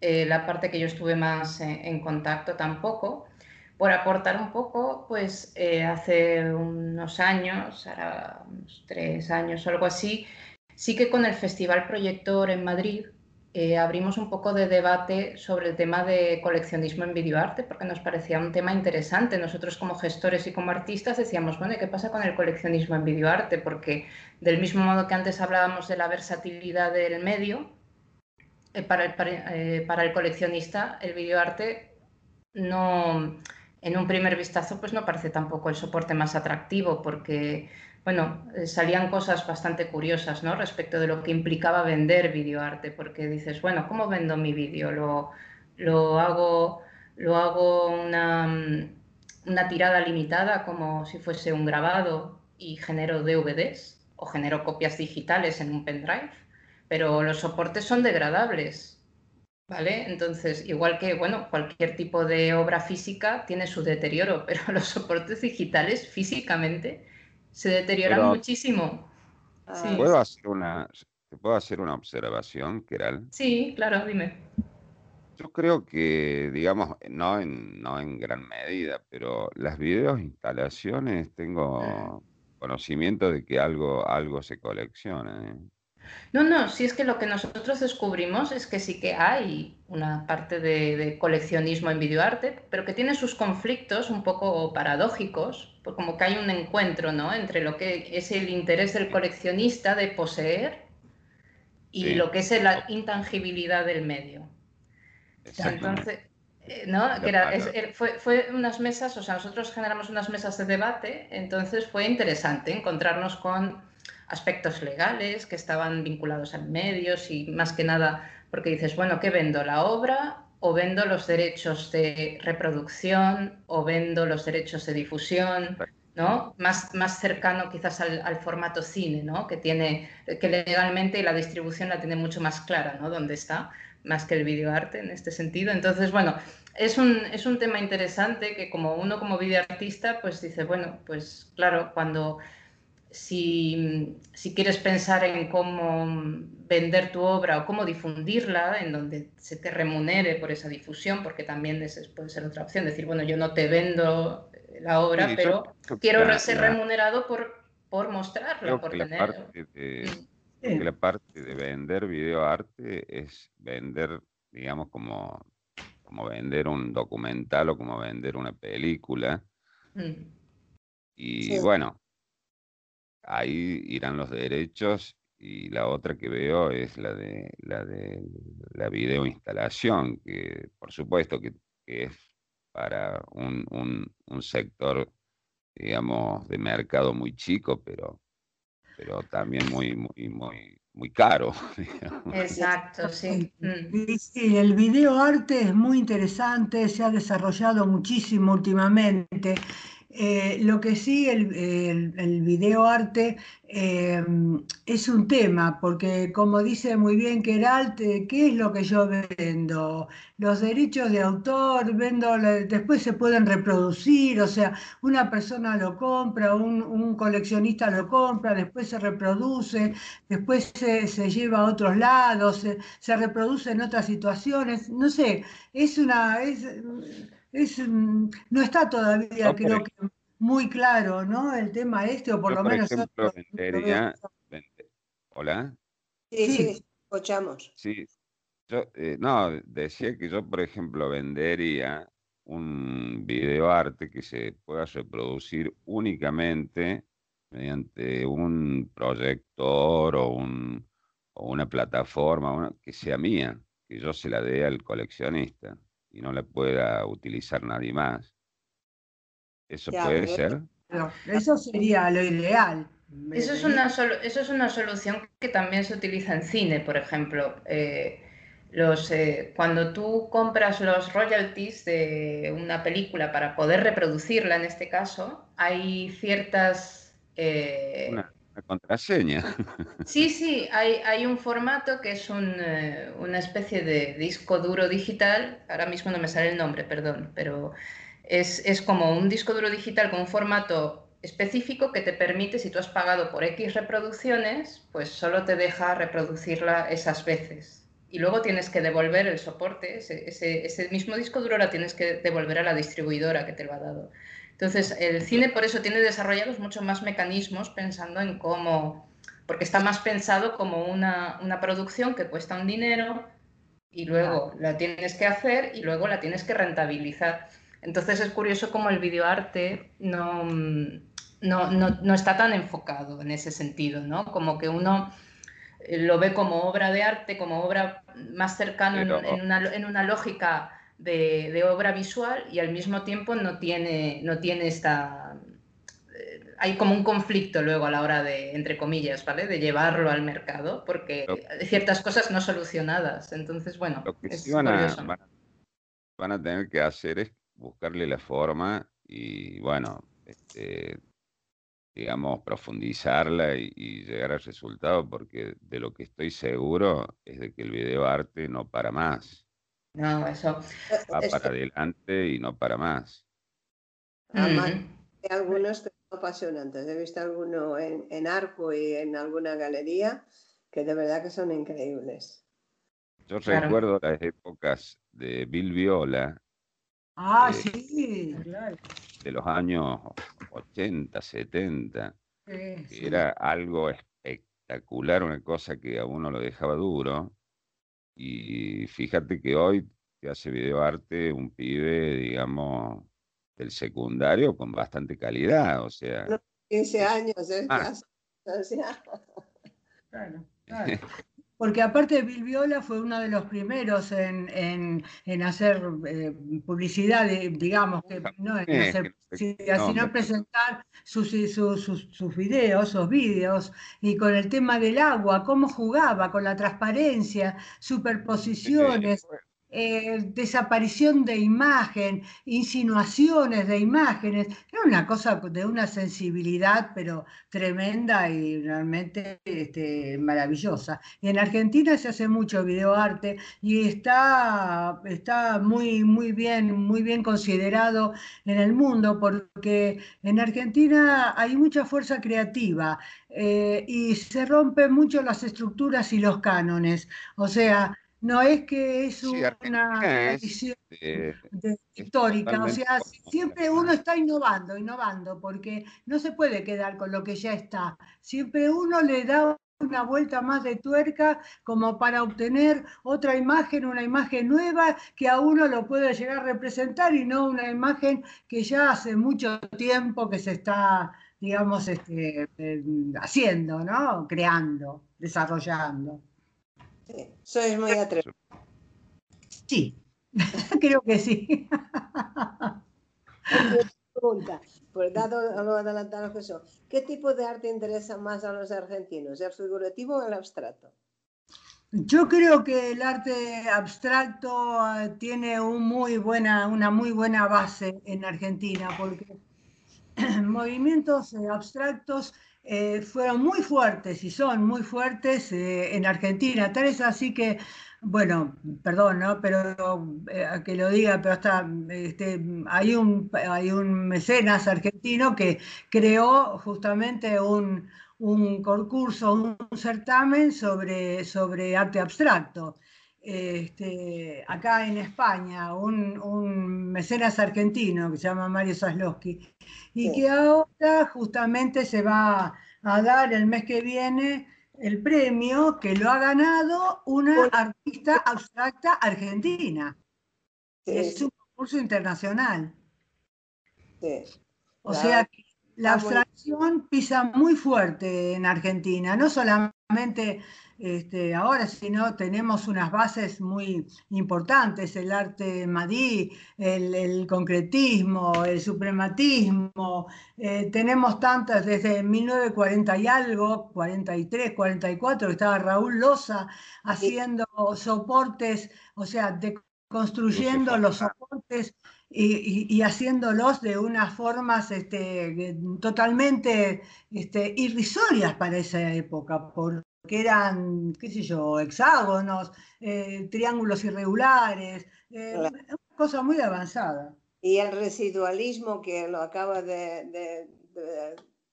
eh, la parte que yo estuve más en, contacto tampoco. Por aportar un poco, pues eh, hace unos años, ahora unos tres años o algo así, sí que con el Festival Proyector en Madrid eh, abrimos un poco de debate sobre el tema de coleccionismo en videoarte, porque nos parecía un tema interesante. Nosotros como gestores y como artistas decíamos, bueno, ¿qué pasa con el coleccionismo en videoarte? Porque del mismo modo que antes hablábamos de la versatilidad del medio, eh, para, el, eh, para, el, coleccionista el videoarte no, en un primer vistazo, pues no parece tampoco el soporte más atractivo, porque bueno, eh, salían cosas bastante curiosas, ¿no? Respecto de lo que implicaba vender videoarte, porque dices, bueno, ¿cómo vendo mi vídeo? Lo, lo, hago, lo hago una, una tirada limitada como si fuese un grabado y genero DVDs o genero copias digitales en un pendrive, pero los soportes son degradables, ¿vale? Entonces, igual que, bueno, cualquier tipo de obra física tiene su deterioro, pero los soportes digitales físicamente se deterioran muchísimo. Ah, ¿Puedo hacer una, ¿Te puedo hacer una observación, Keral? Sí, claro, dime. Yo creo que, digamos, no en, no en gran medida, pero las videos instalaciones tengo conocimiento de que algo, algo se colecciona. ¿eh? No, no, si es que lo que nosotros descubrimos es que sí que hay una parte de, coleccionismo en videoarte, pero que tiene sus conflictos un poco paradójicos, pues como que hay un encuentro ¿no? entre lo que es el interés del coleccionista de poseer y lo que es la intangibilidad del medio. Entonces, eh, ¿no? fue, fue, unas mesas, o sea, nosotros generamos unas mesas de debate, entonces fue interesante encontrarnos con aspectos legales que estaban vinculados a medios y más que nada porque dices, bueno, ¿qué vendo? ¿La obra o vendo los derechos de reproducción o vendo los derechos de difusión? ¿no? Más, más cercano quizás al, formato cine, ¿no? Que tiene, que legalmente la distribución la tiene mucho más clara, ¿no? Dónde está, más que el videoarte en este sentido. Entonces, bueno, es un, es un tema interesante que como uno como videoartista, pues dice, bueno, pues claro, cuando si, quieres pensar en cómo vender tu obra o cómo difundirla, en donde se te remunere por esa difusión, porque también es, puede ser otra opción, decir, bueno, yo no te vendo la obra, pero quiero ser remunerado por, por mostrarla, por tener... La parte de, la parte de vender videoarte es vender, digamos, como, como vender un documental o como vender una película. Mm. Y bueno, ahí irán los derechos y la otra que veo es la de la de la video instalación, que por supuesto que, es para un, un, sector, digamos, de mercado muy chico, pero, pero también muy, muy, muy, muy caro. Exacto, sí. Sí, el video arte es muy interesante, se ha desarrollado muchísimo últimamente eh, lo que sí, el, el, video arte eh, es un tema, porque como dice muy bien Keralt, eh, ¿qué es lo que yo vendo? Los derechos de autor, vendo, después se pueden reproducir, o sea, una persona lo compra, un, coleccionista lo compra, después se reproduce, después se, lleva a otros lados, se, reproduce en otras situaciones, no sé, es una es, mm, no está todavía, creo que muy claro, ¿no? El tema este, o por lo menos... Ejemplo, vendería... Hola. Sí, sí, escuchamos. Sí, yo, eh, no, decía que yo, por ejemplo, vendería un videoarte que se pueda reproducir únicamente mediante un proyector o, un, o una plataforma que sea mía, que yo se la dé al coleccionista y no la pueda utilizar nadie más. ¿Eso puede ser? eso sería lo ideal. Eso es, una eso es una solución que también se utiliza en cine, por ejemplo. Eh, los, eh, cuando tú compras los royalties de una película para poder reproducirla, en este caso, hay ciertas... Eh, una una contraseña. Sí, sí, hay, un formato que es un, eh, una especie de disco duro digital, ahora mismo no me sale el nombre, perdón, pero es, es como un disco duro digital con un formato específico que te permite, si tú has pagado por X reproducciones, pues solo te deja reproducirla esas veces. Y luego tienes que devolver el soporte, ese, ese, ese mismo disco duro la tienes que devolver a la distribuidora que te lo ha dado. Entonces, el cine por eso tiene desarrollados muchos más mecanismos pensando en cómo, porque está más pensado como una, producción que cuesta un dinero y luego la tienes que hacer y luego la tienes que rentabilizar. Entonces es curioso cómo el videoarte no, no, no, está tan enfocado en ese sentido, ¿no? Como que uno lo ve como obra de arte, como obra más cercana en, una, en una lógica de, obra visual y al mismo tiempo no tiene, no tiene esta... Eh, hay como un conflicto luego a la hora de, entre comillas, ¿vale? De llevarlo al mercado, porque hay ciertas cosas no solucionadas. Entonces, bueno, lo que van, a, van, a, tener que hacer es buscarle la forma y, bueno, este, digamos, profundizarla y, y, llegar al resultado, porque de lo que estoy seguro es de que el video arte no para más. No, eso. Va para adelante y no para más. Hay algunos que apasionantes. He visto alguno en, Arco y en alguna galería que de verdad que son increíbles. Yo recuerdo las épocas de Bill Viola. Ah, eh, sí, claro. De los años 80, 70. Era algo espectacular, una cosa que a uno lo dejaba duro. Y fíjate que hoy te hace videoarte un pibe, digamos, del secundario con bastante calidad, o sea. 15 años, ¿eh? Ah. Claro, claro. Porque aparte Bill Viola fue uno de los primeros en, hacer eh, publicidad, digamos, que no en hacer publicidad, sino presentar sus, sus, sus, videos, sus vídeos, y con el tema del agua, cómo jugaba, con la transparencia, superposiciones. Eh, desaparición de imagen, insinuaciones de imágenes, era una cosa de una sensibilidad pero tremenda y realmente este, maravillosa. Y en Argentina se hace mucho videoarte y está, está muy, muy, bien, muy bien considerado en el mundo porque en Argentina hay mucha fuerza creativa eh, y se rompen mucho las estructuras y los cánones. O sea, no es que es una visión histórica, o sea, siempre uno está innovando, innovando, porque no se puede quedar con lo que ya está. Siempre uno le da una vuelta más de tuerca como para obtener otra imagen, una imagen nueva que a uno lo puede llegar a representar y no una imagen que ya hace mucho tiempo que se está, digamos, este, haciendo, ¿no? Creando, desarrollando. Sí, sois muy atrevido. Sí, creo que sí. pregunta, pues dado lo adelantado que son, ¿qué tipo de arte interesa más a los argentinos, el figurativo o el abstracto? Yo creo que el arte abstracto eh, tiene un muy buena, una muy buena base en Argentina, porque movimientos eh, abstractos eh, fueron muy fuertes y son muy fuertes eh, en Argentina. Tal es así que, bueno, perdón, ¿no? Pero eh, que lo diga, pero hasta este, hay, un, hay un mecenas argentino que creó justamente un, un concurso, un, certamen sobre, sobre arte abstracto. Este, acá en España, un, un, mecenas argentino que se llama Mario Zaslowski, y que ahora justamente se va a dar el mes que viene el premio que lo ha ganado una artista abstracta argentina. Es un concurso internacional. O sea que la abstracción pisa muy fuerte en Argentina, no solamente este, ahora, si no, tenemos unas bases muy importantes, el arte madí, el, concretismo, el suprematismo, eh, tenemos tantas desde 1940 y algo, 43, 44, estaba Raúl Loza haciendo soportes, o sea, construyendo los soportes y, haciéndolos de unas formas este, totalmente este, irrisorias para esa época, por, que eran, qué sé yo, hexágonos, eh, triángulos irregulares, eh, una cosa muy avanzada. Y el residualismo que lo acaba de,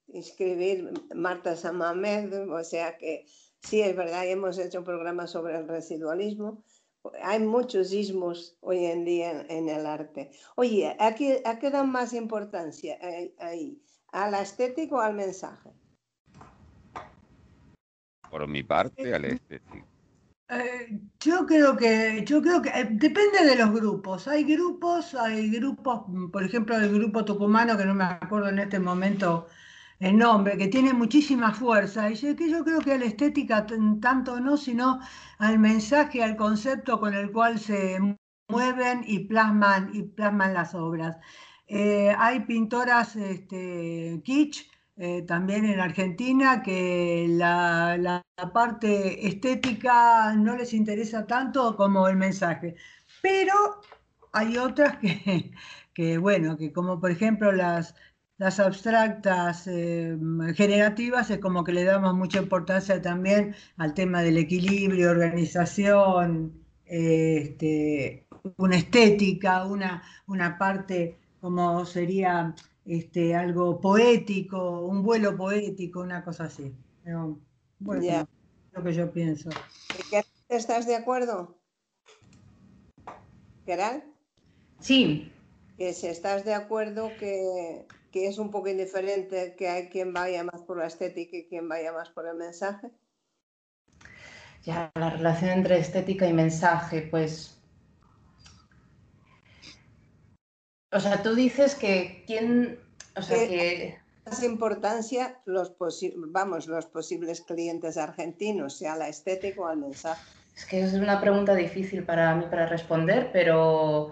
inscribir Marta Samamed, o sea que sí, es verdad, hemos hecho un programa sobre el residualismo. Hay muchos ismos hoy en día en, el arte. Oye, ¿a qué, ¿a qué dan más importancia ahí? ¿A la estética o al mensaje? Por mi parte, al estético. Eh, yo creo que, yo creo que eh, depende de los grupos. Hay grupos, hay grupos, por ejemplo, el grupo tucumano, que no me acuerdo en este momento el nombre, que tiene muchísima fuerza. Y yo, que yo creo que a la estética tanto no, sino al mensaje, al concepto con el cual se mueven y plasman, y plasman las obras. Eh, hay pintoras este, kitsch eh, también en Argentina, que la, parte estética no les interesa tanto como el mensaje. Pero hay otras que, bueno, que como por ejemplo las, las abstractas eh, generativas, es como que le damos mucha importancia también al tema del equilibrio, organización, este, una estética, una, una parte como sería este, algo poético, un vuelo poético, una cosa así. bueno, lo que yo pienso. ¿Estás de acuerdo? ¿Geral? Sí. Que si estás de acuerdo que, que es un poco indiferente que hay quien vaya más por la estética y quien vaya más por el mensaje. Ya, la relación entre estética y mensaje, pues O sea, tú dices que quién, o sea, que... Más importancia los vamos, los posibles clientes argentinos, sea la estética o al mensaje. Es que es una pregunta difícil para mí para responder, pero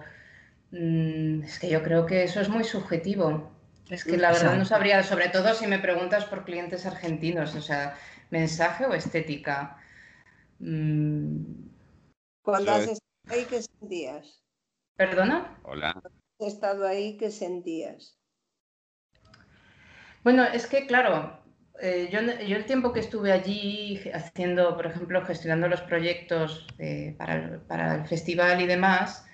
mm, es que yo creo que eso es muy subjetivo. Es que la verdad no sabría, sobre todo si me preguntas por clientes argentinos, o sea, mensaje o estética. Mm. Cuando haces ahí, ¿qué sentías? ¿Perdona? Hola estado ahí, ¿qué sentías? Bueno, es que claro, eh, yo, el tiempo que estuve allí haciendo, por ejemplo, gestionando los proyectos eh, para, el festival y demás,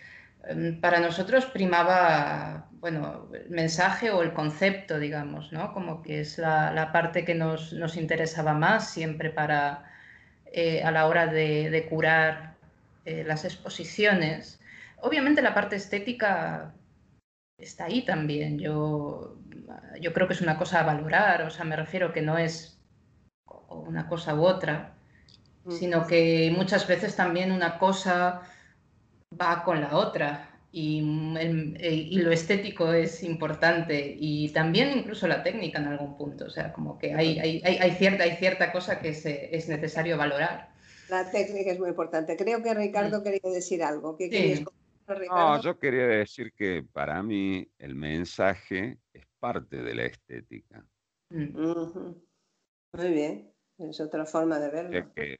em, para nosotros primaba, bueno, el mensaje o el concepto, digamos, ¿no? Como que es la, parte que nos, interesaba más siempre para, eh, a la hora de curar las exposiciones. Obviamente la parte estética está ahí también. Yo, yo creo que es una cosa a valorar, o sea, me refiero que no es una cosa u otra, mm. sino que muchas veces también una cosa va con la otra y, y, lo estético es importante y también incluso la técnica en algún punto, o sea, como que hay, hay, hay cierta, hay cierta cosa que es necesario valorar. La técnica es muy importante. Creo que Ricardo mm. quería decir algo. ¿Qué no, yo quería decir que para mí el mensaje es parte de la estética. Mm. Muy bien, es otra forma de verlo. Que,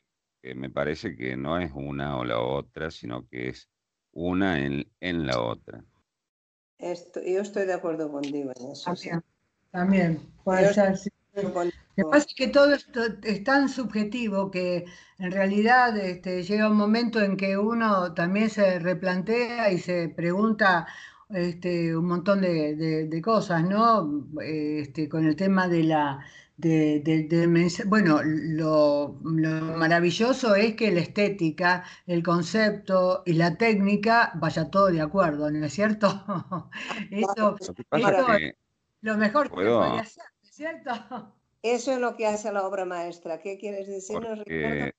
me parece que no es una o la otra, sino que es una en, en la otra. Esto, yo estoy de acuerdo contigo en eso. También, también puede ser. Que pasa es que todo esto es tan subjetivo que en realidad este, llega un momento en que uno también se replantea y se pregunta este, un montón de, cosas, ¿no? Este, con el tema de la... bueno, lo, maravilloso es que la estética, el concepto y la técnica vaya todo de acuerdo, ¿no es cierto? Eso, es lo mejor que podría hacer. ¿cierto? Eso es lo que hace la obra maestra. ¿Qué quieres decirnos, Ricardo?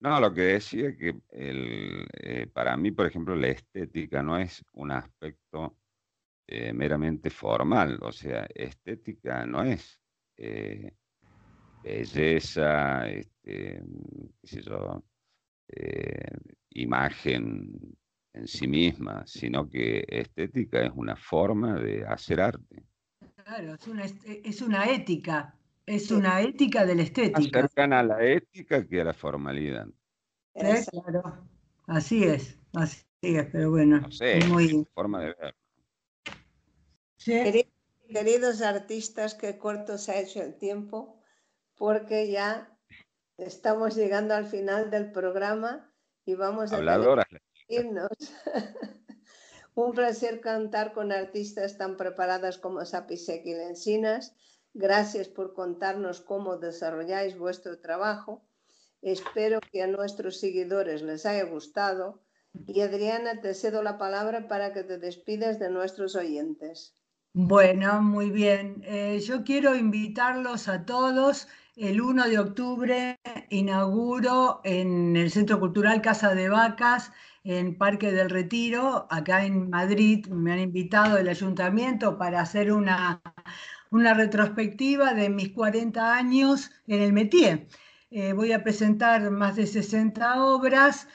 No, lo que decía es que el, eh, para mí, por ejemplo, la estética no es un aspecto eh, meramente formal, o sea, estética no es eh, belleza, este, qué sé yo, imagen en sí misma, sino que estética es una forma de hacer arte. Claro, es una, es una ética, es una ética de la estética. Más cercana a la ética que a la formalidad. claro, así es, así es, pero bueno. No sé, muy... forma de ver. Queridos artistas, qué corto se ha hecho el tiempo, porque ya estamos llegando al final del programa y vamos a irnos. Un placer cantar con artistas tan preparadas como Sapisek y Lencinas. Gracias por contarnos cómo desarrolláis vuestro trabajo. Espero que a nuestros seguidores les haya gustado. Y Adriana, te cedo la palabra para que te despidas de nuestros oyentes. Bueno, muy bien. Eh, yo quiero invitarlos a todos. El 1 de octubre inauguro en el Centro Cultural Casa de Vacas en Parque del Retiro, acá en Madrid, me han invitado el ayuntamiento para hacer una, una retrospectiva de mis 40 años en el métier. Eh, voy a presentar más de 60 obras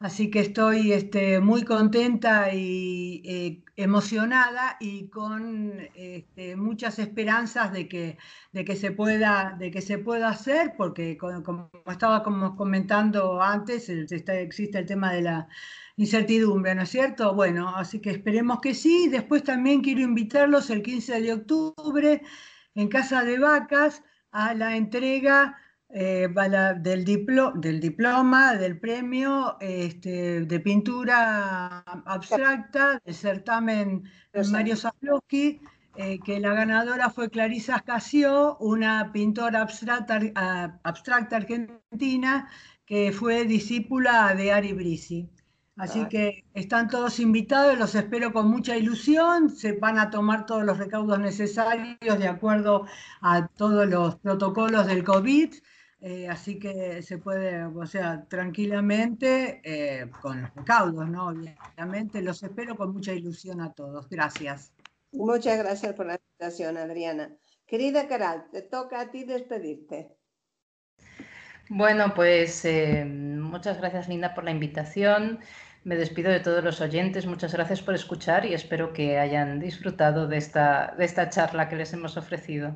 Así que estoy este, muy contenta y eh, emocionada y con este, muchas esperanzas de que, de, que se pueda, de que se pueda hacer, porque como, estaba como comentando antes, existe el tema de la incertidumbre, ¿no es cierto? Bueno, así que esperemos que sí. Después también quiero invitarlos el 15 de octubre en Casa de Vacas a la entrega eh, del, del, diploma, del premio este, de pintura abstracta del certamen Mario Zablowski eh, que la ganadora fue Clarisa Casio, una pintora abstracta, abstracta argentina que fue discípula de Ari Brisi. Así que están todos invitados, los espero con mucha ilusión, se van a tomar todos los recaudos necesarios de acuerdo a todos los protocolos del COVID, eh, así que se puede, o sea, tranquilamente eh, con los recaudos, ¿no? Obviamente, los espero con mucha ilusión a todos. Gracias. Muchas gracias por la invitación, Adriana. Querida Caral, te toca a ti despedirte. Bueno, pues eh, muchas gracias Linda por la invitación. Me despido de todos los oyentes. Muchas gracias por escuchar y espero que hayan disfrutado de esta, de esta charla que les hemos ofrecido.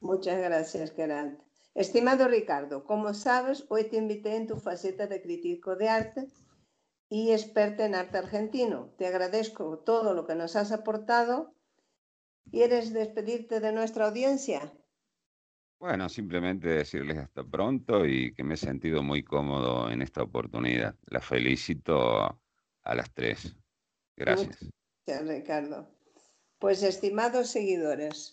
Muchas gracias, Gerald. Estimado Ricardo, como sabes, hoy te invité en tu faceta de crítico de arte y experta en arte argentino. Te agradezco todo lo que nos has aportado. ¿Quieres despedirte de nuestra audiencia? Bueno, simplemente decirles hasta pronto y que me he sentido muy cómodo en esta oportunidad. La felicito a las tres. Gracias. Gracias, Ricardo. Pues, estimados seguidores,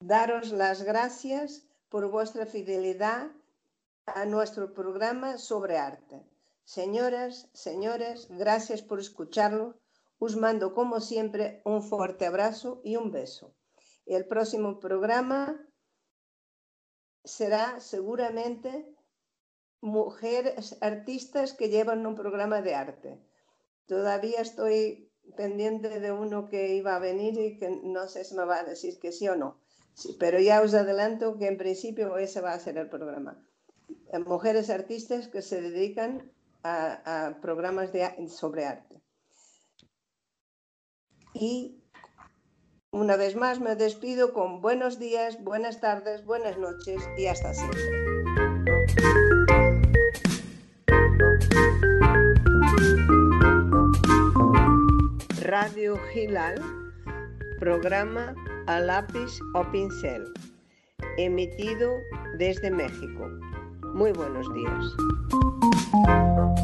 daros las gracias por vuestra fidelidad a nuestro programa sobre arte. Señoras, señores, gracias por escucharlo. Os mando, como siempre, un fuerte abrazo y un beso. El próximo programa será seguramente mujeres artistas que llevan un programa de arte. Todavía estoy pendiente de uno que iba a venir y que no sé si me va a decir que sí o no. Pero ya os adelanto que en principio ese va a ser el programa. Mujeres artistas que se dedican a, programas de, sobre arte. Y una vez más me despido con buenos días, buenas tardes, buenas noches y hasta siempre. Radio Gilal, programa lápiz o pincel, emitido desde México. Muy buenos días.